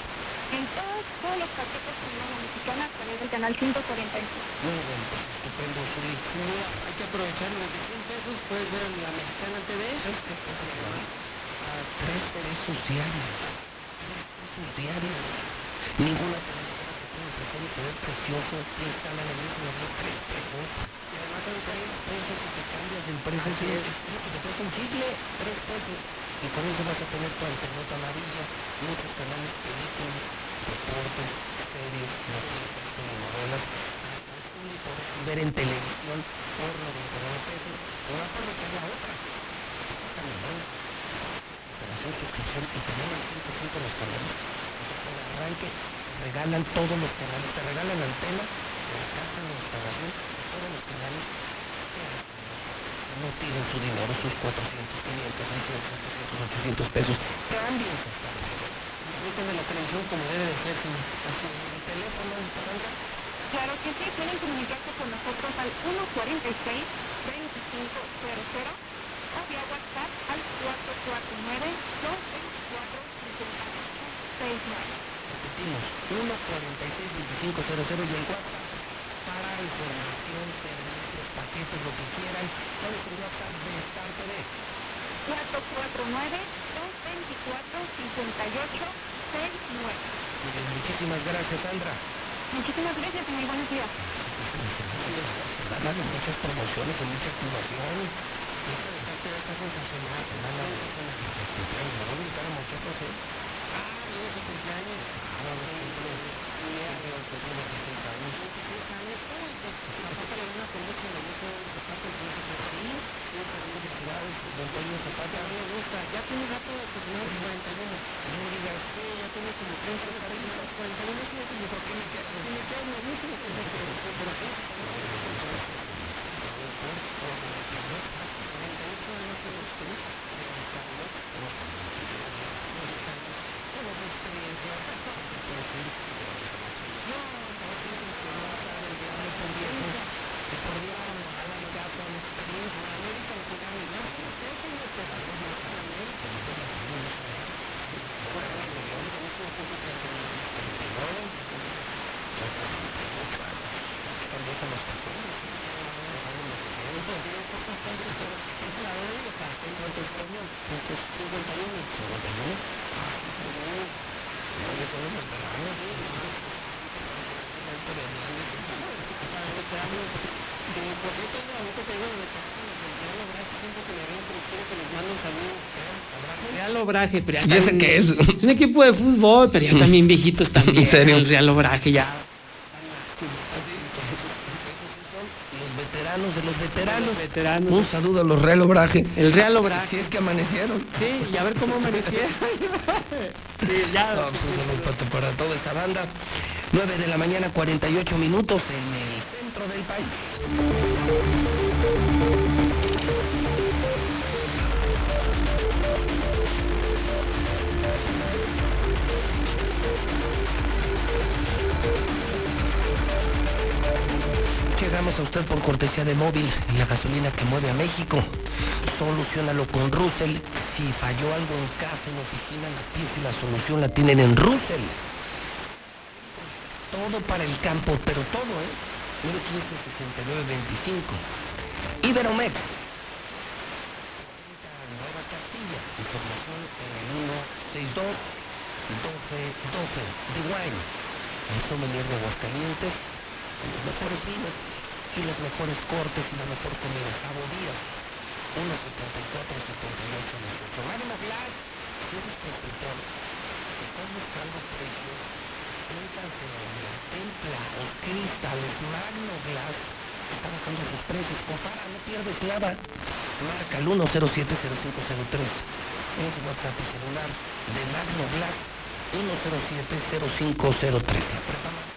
En todos, todos los paquetes con la mexicana a través del canal 145. Muy bien, pues estupendo. Sin duda, hay que aprovechar desde 100 pesos, puedes ver la Mexicana TV. A tres pesos diarios. Tres pesos diarios. Ninguna televisora que tiene ofrecer y se ve precioso. Te instalan el mismo de tres pesos. Y además son tres pesos que te cambias. Así es. Lo que te cuesta un chicle. Tres pesos. Y con eso vas a tener tu alternota amarilla, muchos canales, películas, deportes, series, noticias, telenovelas, ver en televisión por 99 pesos. O aprovechar la otra. Esta novela. Operación suscripción y también al 100% los canales. Con el arranque regalan todos los canales, te regalan la antena, la casa, la instalación, todos los canales. No piden su dinero, sus 400, 500, 600, 700, 800 pesos. Cámbiense de la televisión como debe de ser, sin el teléfono. Claro que sí, pueden comunicarse con nosotros al 146 2500 o vía WhatsApp al 449 224 5869. Repetimos, 146 2500 y el WhatsApp para información, servicios, paquetes, lo que quieran. ¿Cuál es el WhatsApp de Star TV? 449-224-5869. Muy bien, muchísimas gracias, Sandra. Muchísimas gracias muy buenos días. Muchas promociones y mucha activación. Esta está sensacional. Voy a muchachos, ¿eh? Ah, ¿y ese cumpleaños? Ah, no, no, no, no. Antonio Zapata me gusta, ya tiene rato aproximado 41. No me digas, sí, ya tiene como 30 años, 41 es como por qué me quedo, si me quedo lo mismo, pero qué, Real Obraje, pero ya ¿Y ese están- qué es? Es un equipo de fútbol, pero ya están bien viejitos [LAUGHS] también. ¿En serio? El Real Obraje ya. Los veteranos de los veteranos. veteranos. Un saludo a los Real Obraje. El Real Obraje. Si es que amanecieron. Sí, y a ver cómo amanecieron. [LAUGHS] sí, ya. No, pues, para toda esa banda. 9 de la mañana, 48 minutos en el centro del país. A usted por cortesía de móvil, la gasolina que mueve a México. Solucionalo con Russell. Si falló algo en casa, en oficina, la pieza y la solución la tienen en Russell. Todo para el campo, pero todo, ¿eh? 915-6925. Iberomex. Nueva Castilla. Información en el 162 1212 de Wine. El sommelier de Aguascalientes. Los mejores vinos y los mejores cortes y la mejor comida. Sabo Díaz. 174 78 18. Magno Glass. Si eres constructor, estás buscando precios Métanse en Templa, los cristales, Magno Glass, está bajando sus precios, compara, no pierdes nada. Marca el 1070503, es WhatsApp y celular de Magno Glass, 1070503. La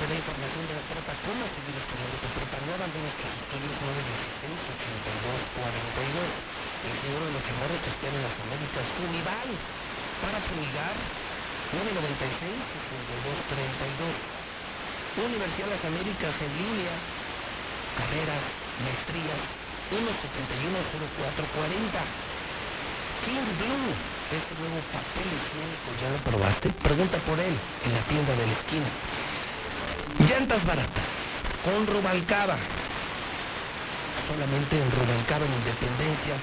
te da información de la prepa, cómo seguir estudiando tu prepa nueva, ven a tus estudios 916-8242. El señor de los chamorros te espera en las Américas, Unival, para fumigar 996-6232. Universidad de las Américas en línea. Carreras, maestrías. 1710440. King Blue. Este nuevo papel higiénico, ¿ya lo probaste? Pregunta por él en la tienda de la esquina. Llantas baratas. Con Rubalcaba. Solamente en Rubalcaba en Independencia.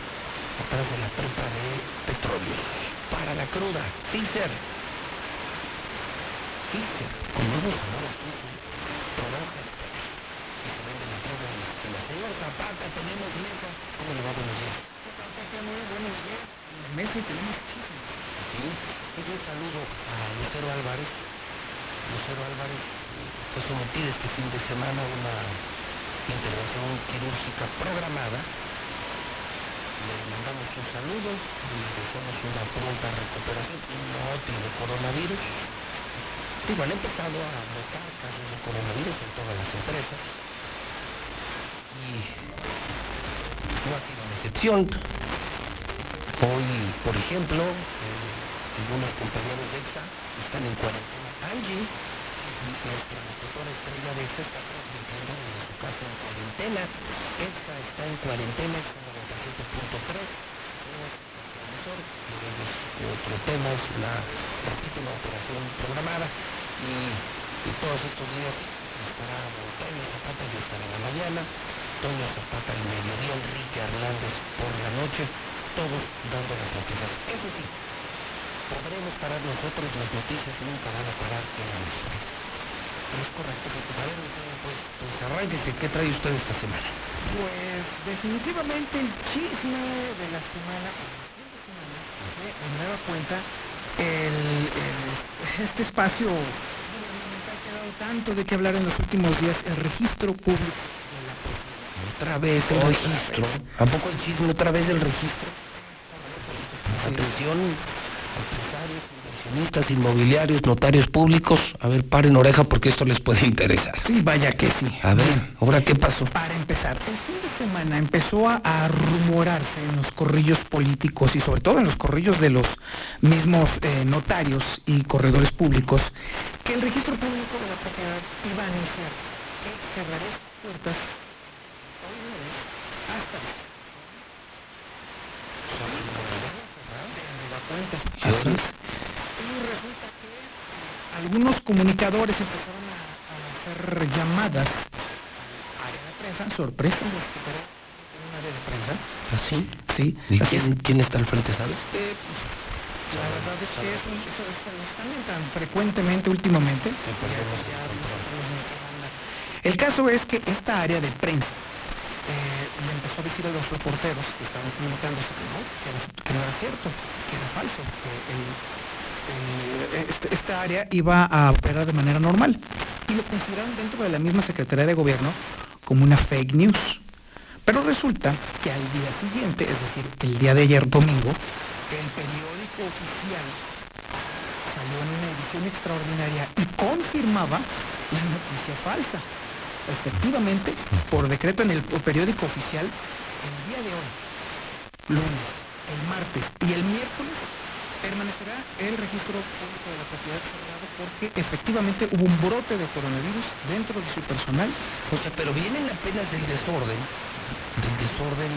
Atrás de la prepa de petróleos. Para la cruda. Fixer. Fixer, con nuevos sabores, se la Zapata, tenemos mesa. ¿Cómo le va? Buenos días. Muy buenos días. Mesa y tenemos chismes. Sí, un saludo a Lucero Álvarez. Lucero Álvarez fue sometida este fin de semana a una intervención quirúrgica programada. Le mandamos un saludo y le deseamos una pronta recuperación. No tiene coronavirus. Digo, han empezado a notar casos de coronavirus en todas las empresas. Y no ha sido una excepción. Hoy, por ejemplo, eh, algunos compañeros de EXA están en cuarentena. Angie, nuestra locutora estrella de está transmitiendo desde su casa en cuarentena. EXA está en cuarentena, EXA 97.3. Televisor, que es otro tema, es una, una operación programada y, y todos estos días estará Toño Zapata, yo estaré en la mañana, Toño Zapata al mediodía, Enrique Hernández por la noche, todos dando las noticias. Eso sí, podremos parar nosotros, las noticias nunca van a parar en la misma. Es correcto, porque a ver, pues, pues arránquese, ¿qué trae usted esta semana? Pues definitivamente el chisme de la semana, el de semana, de nueva cuenta, el, el- este espacio ha quedado tanto de qué hablar en los últimos días el registro público de la. Otra vez el Otra registro. vez. ¿A poco el chisme otra vez del registro? Atención, inmobiliarios, notarios públicos. A ver, paren oreja porque esto les puede interesar. Sí, vaya que sí. A ver, ¿ahora qué pasó? Para empezar, el fin de semana empezó a, a rumorarse en los corrillos políticos y sobre todo en los corrillos de los mismos eh, notarios y corredores públicos que el registro público de la propiedad iba a anunciar que cerraría sus puertas hasta Así es. Y algunos comunicadores empezaron a, a hacer llamadas al área de prensa, sorpresa, los en un área de prensa. ¿Así? Sí. ¿Y así quién, quién está al frente, sabes? Eh, la verdad es que eso, eso, eso no cambian tan frecuentemente últimamente. El caso es que esta área de prensa eh, le empezó a decir a los reporteros que estaban comunicándose que no, que, era, que no era cierto, que era falso, que el- el- este- esta área iba a operar de manera normal. Y lo consideraron dentro de la misma Secretaría de Gobierno como una fake news. Pero resulta que al día siguiente, es decir, el día de ayer domingo, el periódico oficial salió en una edición extraordinaria y confirmaba la noticia falsa. Efectivamente, por decreto en el periódico oficial, el día de hoy, lunes, el martes y el miércoles, permanecerá el registro público de la propiedad cerrado porque efectivamente hubo un brote de coronavirus dentro de su personal. O sea, pero vienen apenas del desorden, del desorden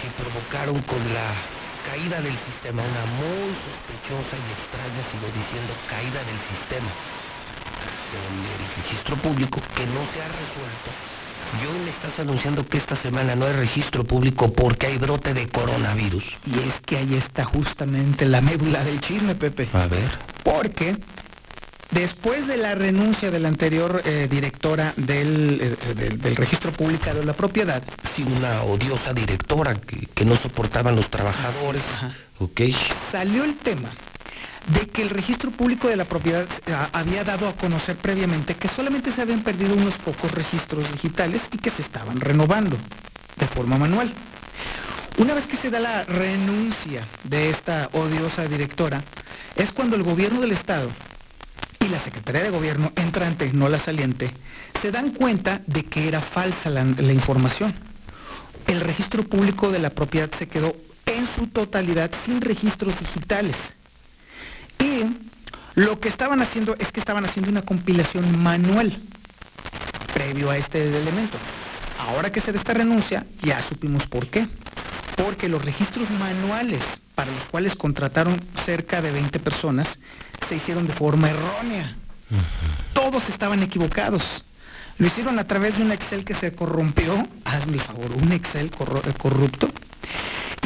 que provocaron con la caída del sistema, una muy sospechosa y extraña, sigo diciendo, caída del sistema del registro público que no se ha resuelto. Y hoy me estás anunciando que esta semana no hay registro público porque hay brote de coronavirus. Y es que ahí está justamente la médula del chisme, Pepe. A ver. Porque después de la renuncia de la anterior eh, directora del, eh, del- del registro público de la propiedad, Sí, una odiosa directora que, que no soportaban los trabajadores. Ok. salió el tema de que el registro público de la propiedad eh, había dado a conocer previamente que solamente se habían perdido unos pocos registros digitales y que se estaban renovando de forma manual. Una vez que se da la renuncia de esta odiosa directora, es cuando el gobierno del Estado y la Secretaría de Gobierno entrante, no la saliente, se dan cuenta de que era falsa la, la información. El registro público de la propiedad se quedó en su totalidad sin registros digitales. Y lo que estaban haciendo es que estaban haciendo una compilación manual previo a este elemento. Ahora que se da esta renuncia, ya supimos por qué. Porque los registros manuales para los cuales contrataron cerca de 20 personas se hicieron de forma errónea. Todos estaban equivocados. Lo hicieron a través de un Excel que se corrompió, hazme el favor, un Excel corrupto,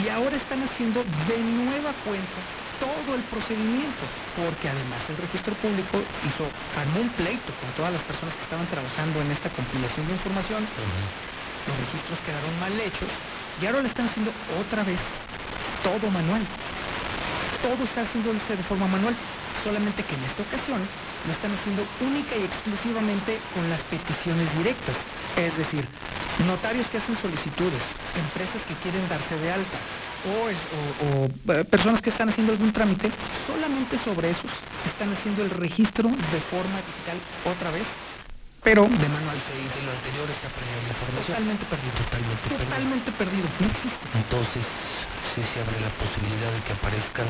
y ahora están haciendo de nueva cuenta todo el procedimiento, porque además el registro público hizo, armó un pleito con todas las personas que estaban trabajando en esta compilación de información, los registros quedaron mal hechos, y ahora lo están haciendo otra vez, todo manual. Todo está haciéndose de forma manual, solamente que en esta ocasión lo están haciendo única y exclusivamente con las peticiones directas. Es decir, notarios que hacen solicitudes, empresas que quieren darse de alta, o, es- o- o, eh, personas que están haciendo algún trámite, solamente sobre esos están haciendo el registro de forma digital otra vez, pero de manual. De lo anterior está perdida la información. Totalmente perdido. Totalmente perdido. Totalmente perdido, no existe. Entonces, sí se abre la posibilidad de que aparezcan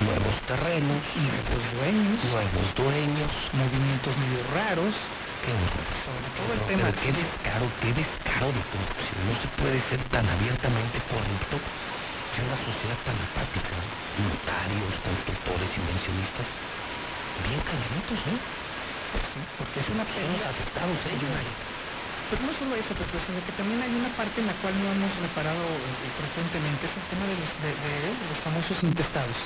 nuevos terrenos, Nuevos dueños, nuevos dueños. movimientos medio raros, Qué horror. sobre todo el Pero tema. qué descaro, qué descaro de corrupción. No se puede ser tan abiertamente corrupto en una sociedad tan apática. Notarios, constructores, inversionistas, bien calladitos, ¿eh? porque es una Son los afectados ellos. Pero no solo eso, Pepe, sino que también hay una parte en la cual no hemos reparado eh, frecuentemente, es el tema de los, de, de- de los famosos intestados.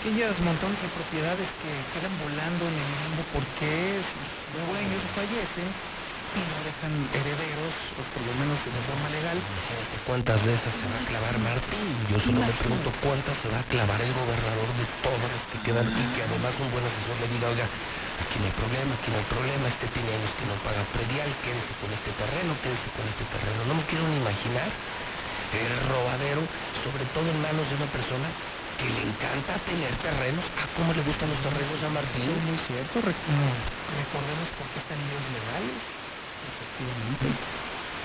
Aquellas montones de propiedades que quedan volando en el limbo porque sus dueños fallecen y no dejan herederos, o por lo menos de forma legal. Imagínate cuántas de esas se va a clavar Martín. Yo solo me pregunto cuántas se va a clavar el gobernador de todas las que quedan y que además un buen asesor le diga, oiga, aquí no hay problema, aquí no hay problema, este tiene años que no paga predial, quédese con este terreno, quédese con este terreno. No me quiero ni imaginar el robadero, sobre todo en manos de una persona que le encanta tener terrenos. Ah, cómo le gustan los terrenos a Martín. muy cierto, recordemos por qué están ellos legales. Efectivamente.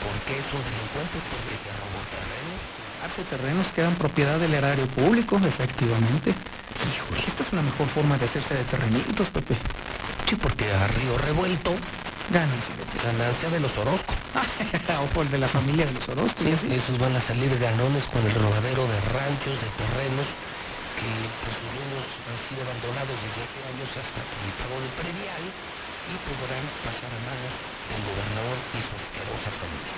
¿Por qué es un delincuente? Porque se robó terrenos. Hace terrenos que eran propiedad del erario público, efectivamente. Híjole, esta es una mejor forma de hacerse de terrenitos, Pepe. Sí, porque a río revuelto Ganancia. Ganancia de los Orozco. [LAUGHS] o por de la familia de los Orozco. Sí, esos van a salir ganones con el robadero de ranchos, de terrenos, que por sus dueños han sido abandonados desde hace años hasta el pago del predial y podrán pasar a manos del gobernador y su asquerosa familia.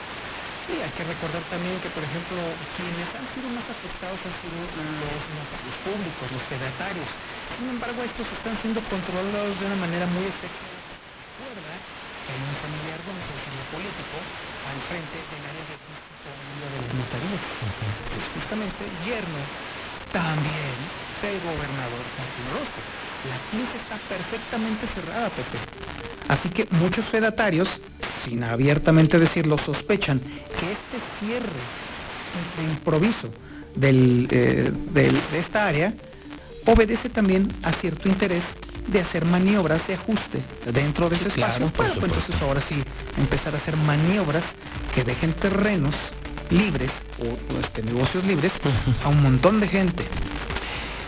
Y hay que recordar también que, por ejemplo, quienes han sido más afectados han sido los notarios públicos, los fedatarios. Sin embargo, estos están siendo controlados de una manera muy efectiva. Recuerda que hay un familiar de un político al frente del área de de las notarías. Justamente yerno también del gobernador Martín Orozco. La pinza está perfectamente cerrada, Pepe. Así que muchos fedatarios, sin abiertamente decirlo, sospechan que este cierre de improviso eh, de esta área obedece también a cierto interés de hacer maniobras de ajuste dentro de ese espacio. Pues entonces ahora sí empezar a hacer maniobras que dejen terrenos libres o, este, negocios libres a un montón de gente.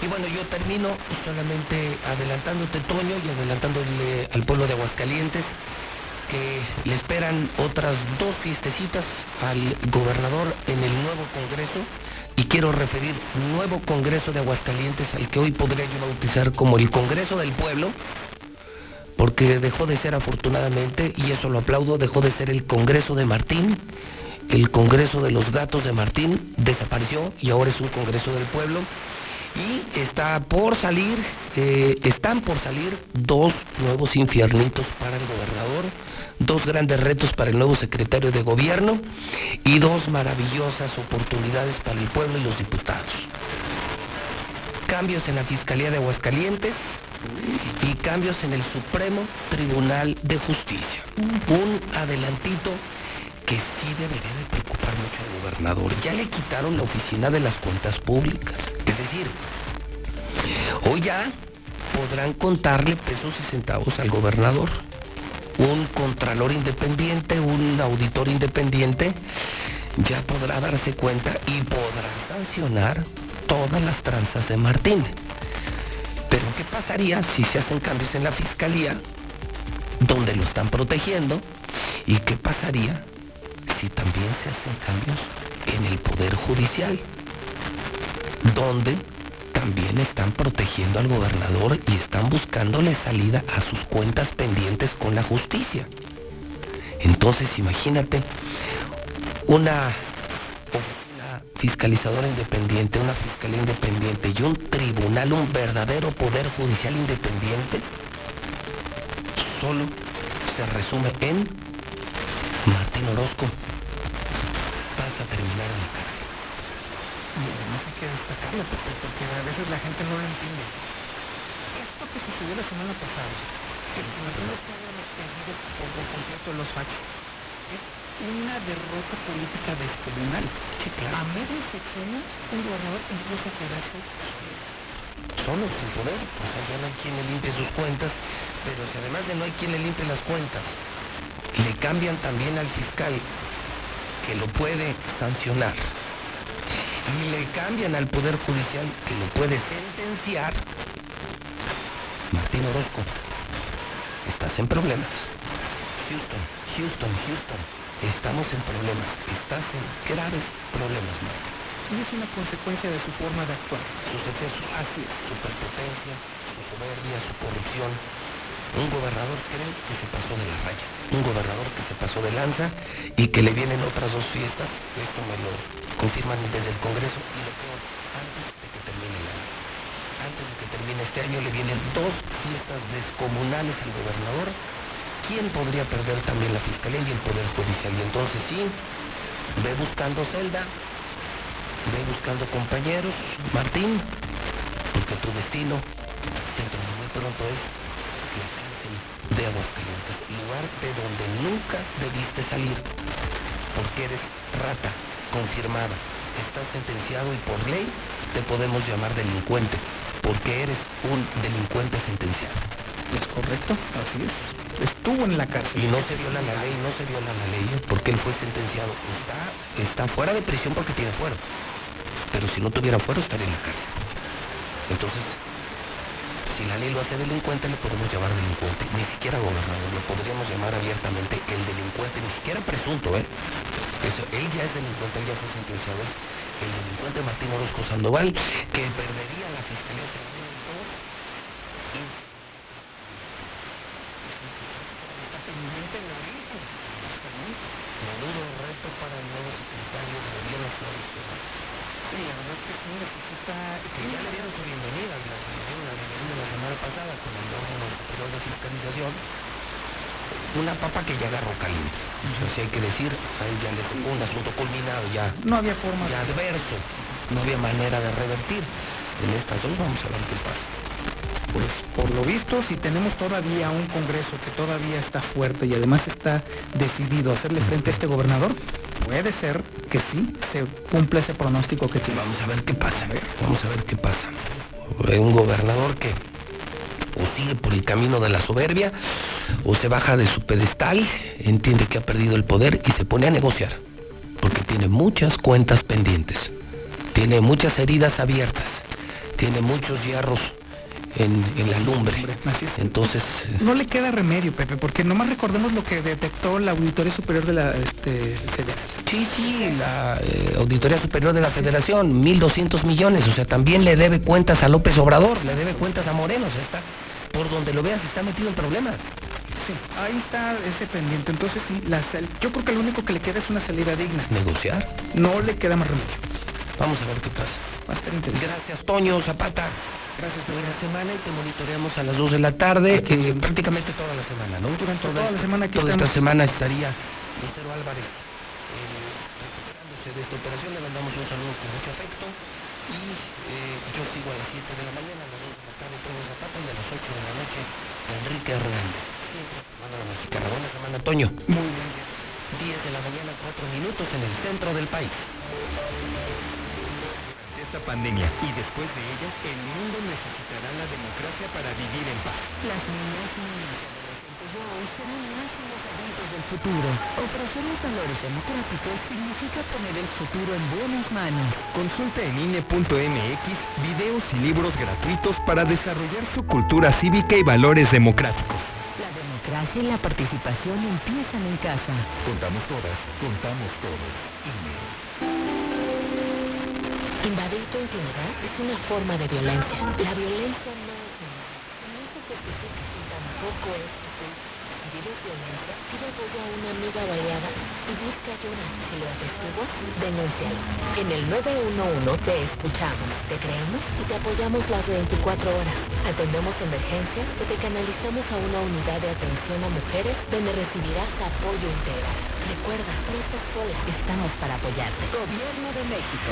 Y bueno, yo termino solamente adelantándote, Toño, y adelantándole al pueblo de Aguascalientes que le esperan otras dos fiestecitas al gobernador en el nuevo Congreso. Y quiero referir nuevo Congreso de Aguascalientes al que hoy podría yo bautizar como el Congreso del Pueblo, porque dejó de ser afortunadamente, y eso lo aplaudo, dejó de ser el Congreso de Martín el Congreso de los Gatos de Martín desapareció y ahora es un Congreso del Pueblo. Y está por salir, eh, están por salir dos nuevos infiernitos para el gobernador, dos grandes retos para el nuevo secretario de gobierno y dos maravillosas oportunidades para el pueblo y los diputados. Cambios en la Fiscalía de Aguascalientes y cambios en el Supremo Tribunal de Justicia. Un adelantito que sí debería de preocupar mucho al gobernador. Ya le quitaron la oficina de las cuentas públicas. Es decir, hoy ya podrán contarle pesos y centavos al gobernador. Un contralor independiente, un auditor independiente, ya podrá darse cuenta y podrá sancionar todas las tranzas de Martín. Pero ¿qué pasaría si se hacen cambios en la fiscalía, donde lo están protegiendo? ¿Y qué pasaría si también se hacen cambios en el Poder Judicial, donde también están protegiendo al gobernador y están buscándole salida a sus cuentas pendientes con la justicia. Entonces imagínate una, fiscalizadora independiente, una fiscalía independiente y un tribunal, un verdadero poder judicial independiente, solo se resume en Martín Orozco a terminar en la cárcel. Y además hay que destacarlo porque, a veces la gente no lo entiende. Esto que sucedió la semana pasada, que no que habíamos perdido por completo los fax, es una derrota política descomunal. Sí, claro. A medio sexenio, un gobernador incluso a quedarse solo, sin poder. Sea, ya no hay quien le limpie sus cuentas, pero si además de no hay quien le limpie las cuentas, le cambian también al fiscal que lo puede sancionar. Y le cambian al Poder Judicial que lo puede sentenciar, Martín Orozco, estás en problemas. Houston, Houston, Houston, estamos en problemas, estás en graves problemas, Martín. Y es una consecuencia de su forma de actuar. Sus excesos, así es, su perpotencia, su soberbia, su corrupción, un gobernador creo que se pasó de la raya, un gobernador que se pasó de lanza y que le vienen otras dos fiestas, esto me lo confirman desde el Congreso, y lo peor, antes de que termine el año. Antes de que termine este año le vienen dos fiestas descomunales al gobernador, ¿quién podría perder también la Fiscalía y el Poder Judicial? Y entonces sí, ve buscando celda, ve buscando compañeros, Martín, porque tu destino dentro de muy pronto es Aguascalientes, lugar de donde nunca debiste salir, porque eres rata confirmada, estás sentenciado y por ley te podemos llamar delincuente, porque eres un delincuente sentenciado. Es correcto, así es. Estuvo en la cárcel. Y no se viola la ley, no se viola la ley, porque él fue sentenciado. Está, está fuera de prisión porque tiene fuero. Pero si no tuviera fuero estaría en la cárcel. Entonces, si la ley lo hace delincuente, le podemos llamar delincuente. Ni siquiera gobernador, lo podríamos llamar abiertamente el delincuente, ni siquiera presunto, ¿eh? Eso, él ya es delincuente, él ya fue sentenciado. Es el delincuente Martín Orozco Sandoval, que perdería la fiscalía Menudo reto para el nuevo secretario de Gobierno Sí, la verdad es que sí necesita... Que ya le dieron su bienvenida, la, la bienvenida la semana pasada con el órgano superior de fiscalización. Una papa que ya agarró caliente. O sea, si hay que decir, a él ya le tocó un asunto culminado, ya. No había forma. Ya adverso. No había manera de revertir. En estas dos vamos a ver qué pasa. Pues por lo visto, si tenemos todavía un Congreso que todavía está fuerte y además está decidido a hacerle frente a este gobernador, puede ser que sí se cumpla ese pronóstico que tiene. Vamos a ver qué pasa. Vamos a ver qué pasa. Un gobernador que o sigue por el camino de la soberbia o se baja de su pedestal, entiende que ha perdido el poder y se pone a negociar. Porque tiene muchas cuentas pendientes, tiene muchas heridas abiertas, tiene muchos hierros en, en la lumbre. Entonces... No le queda remedio, Pepe, porque nomás recordemos lo que detectó la Auditoría Superior de la este, Federal. Sí, sí, la eh, Auditoría Superior de la Federación, 1.200 millones, o sea, también le debe cuentas a López Obrador, le debe cuentas a Moreno, o sea, está, por donde lo veas, está metido en problemas. Sí, ahí está ese pendiente. Entonces sí, la sal... yo creo que lo único que le queda es una salida digna. ¿Negociar? No le queda más remedio. Vamos a ver qué pasa. Va a estar interesante. Gracias, Toño Zapata. Gracias, Buena semana y te monitoreamos a las 2 de la tarde, eh, prácticamente toda la semana, ¿no? Durante toda, toda la semana Toda estamos. esta semana estaría Lucero Álvarez eh, recuperándose de esta operación, le mandamos un saludo con mucho afecto y eh, yo sigo a las 7 de la mañana, a las 2 de la tarde Toño Zapata y a las 8 de la noche Enrique Hernández. Semana la mexicana. Buena semana, Toño. Muy bien. 10 de la mañana, 4 minutos en el centro del país. Esta pandemia y después de ella, el mundo necesitará la democracia para vivir en paz. Las niñas, niños y adolescentes de hoy serán máximos adultos del futuro. Ofrecer los valores democráticos significa poner el futuro en buenas manos. Consulta en INE.mx videos y libros gratuitos para desarrollar su cultura cívica y valores democráticos. La democracia y la participación empiezan en casa. Contamos todas, contamos todos. Invadir tu intimidad es una forma de violencia. La violencia no es nada. No se justifica y tampoco es tu culpa. Si vives violencia, pide apoyo a una amiga baleada y busca ayuda. Si lo atestiguas, denúncialo. En el 911 te escuchamos, te creemos y te apoyamos las 24 horas. Atendemos emergencias y te canalizamos a una unidad de atención a mujeres donde recibirás apoyo integral. Recuerda, no estás sola. Estamos para apoyarte. Gobierno de México.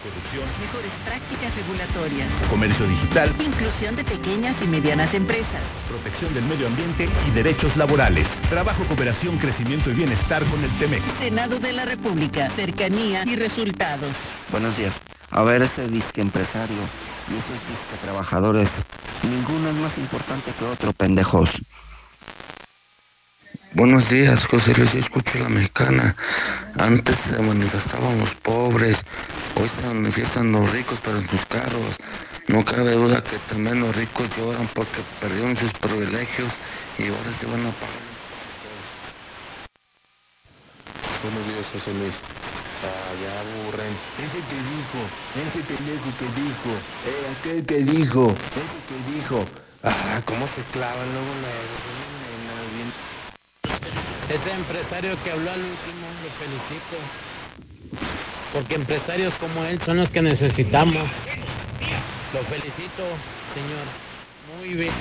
anticorrupción, Mejores prácticas regulatorias. comercio digital, Inclusión de pequeñas y medianas empresas. protección del medio ambiente y derechos laborales. Trabajo, cooperación, crecimiento y bienestar con el TEMEC. Senado de la República. Cercanía y resultados. Buenos días. A ver, ese disque empresario y esos disque trabajadores, ninguno es más importante que otro, pendejos. Buenos días, José Luis, yo escucho la mexicana. Antes se manifestaban los pobres, hoy se manifiestan los ricos, pero en sus carros. No cabe duda que también los ricos lloran porque perdieron sus privilegios y ahora se van a pagar. Buenos días, José Luis. Ah, ya aburren. Ese que dijo, ese pendejo que dijo, eh, aquel que dijo, ese que dijo. Ah, cómo se clavan luego luego. Ese empresario que habló al último, lo felicito. Porque empresarios como él son los que necesitamos. Lo felicito, señor. Muy bien.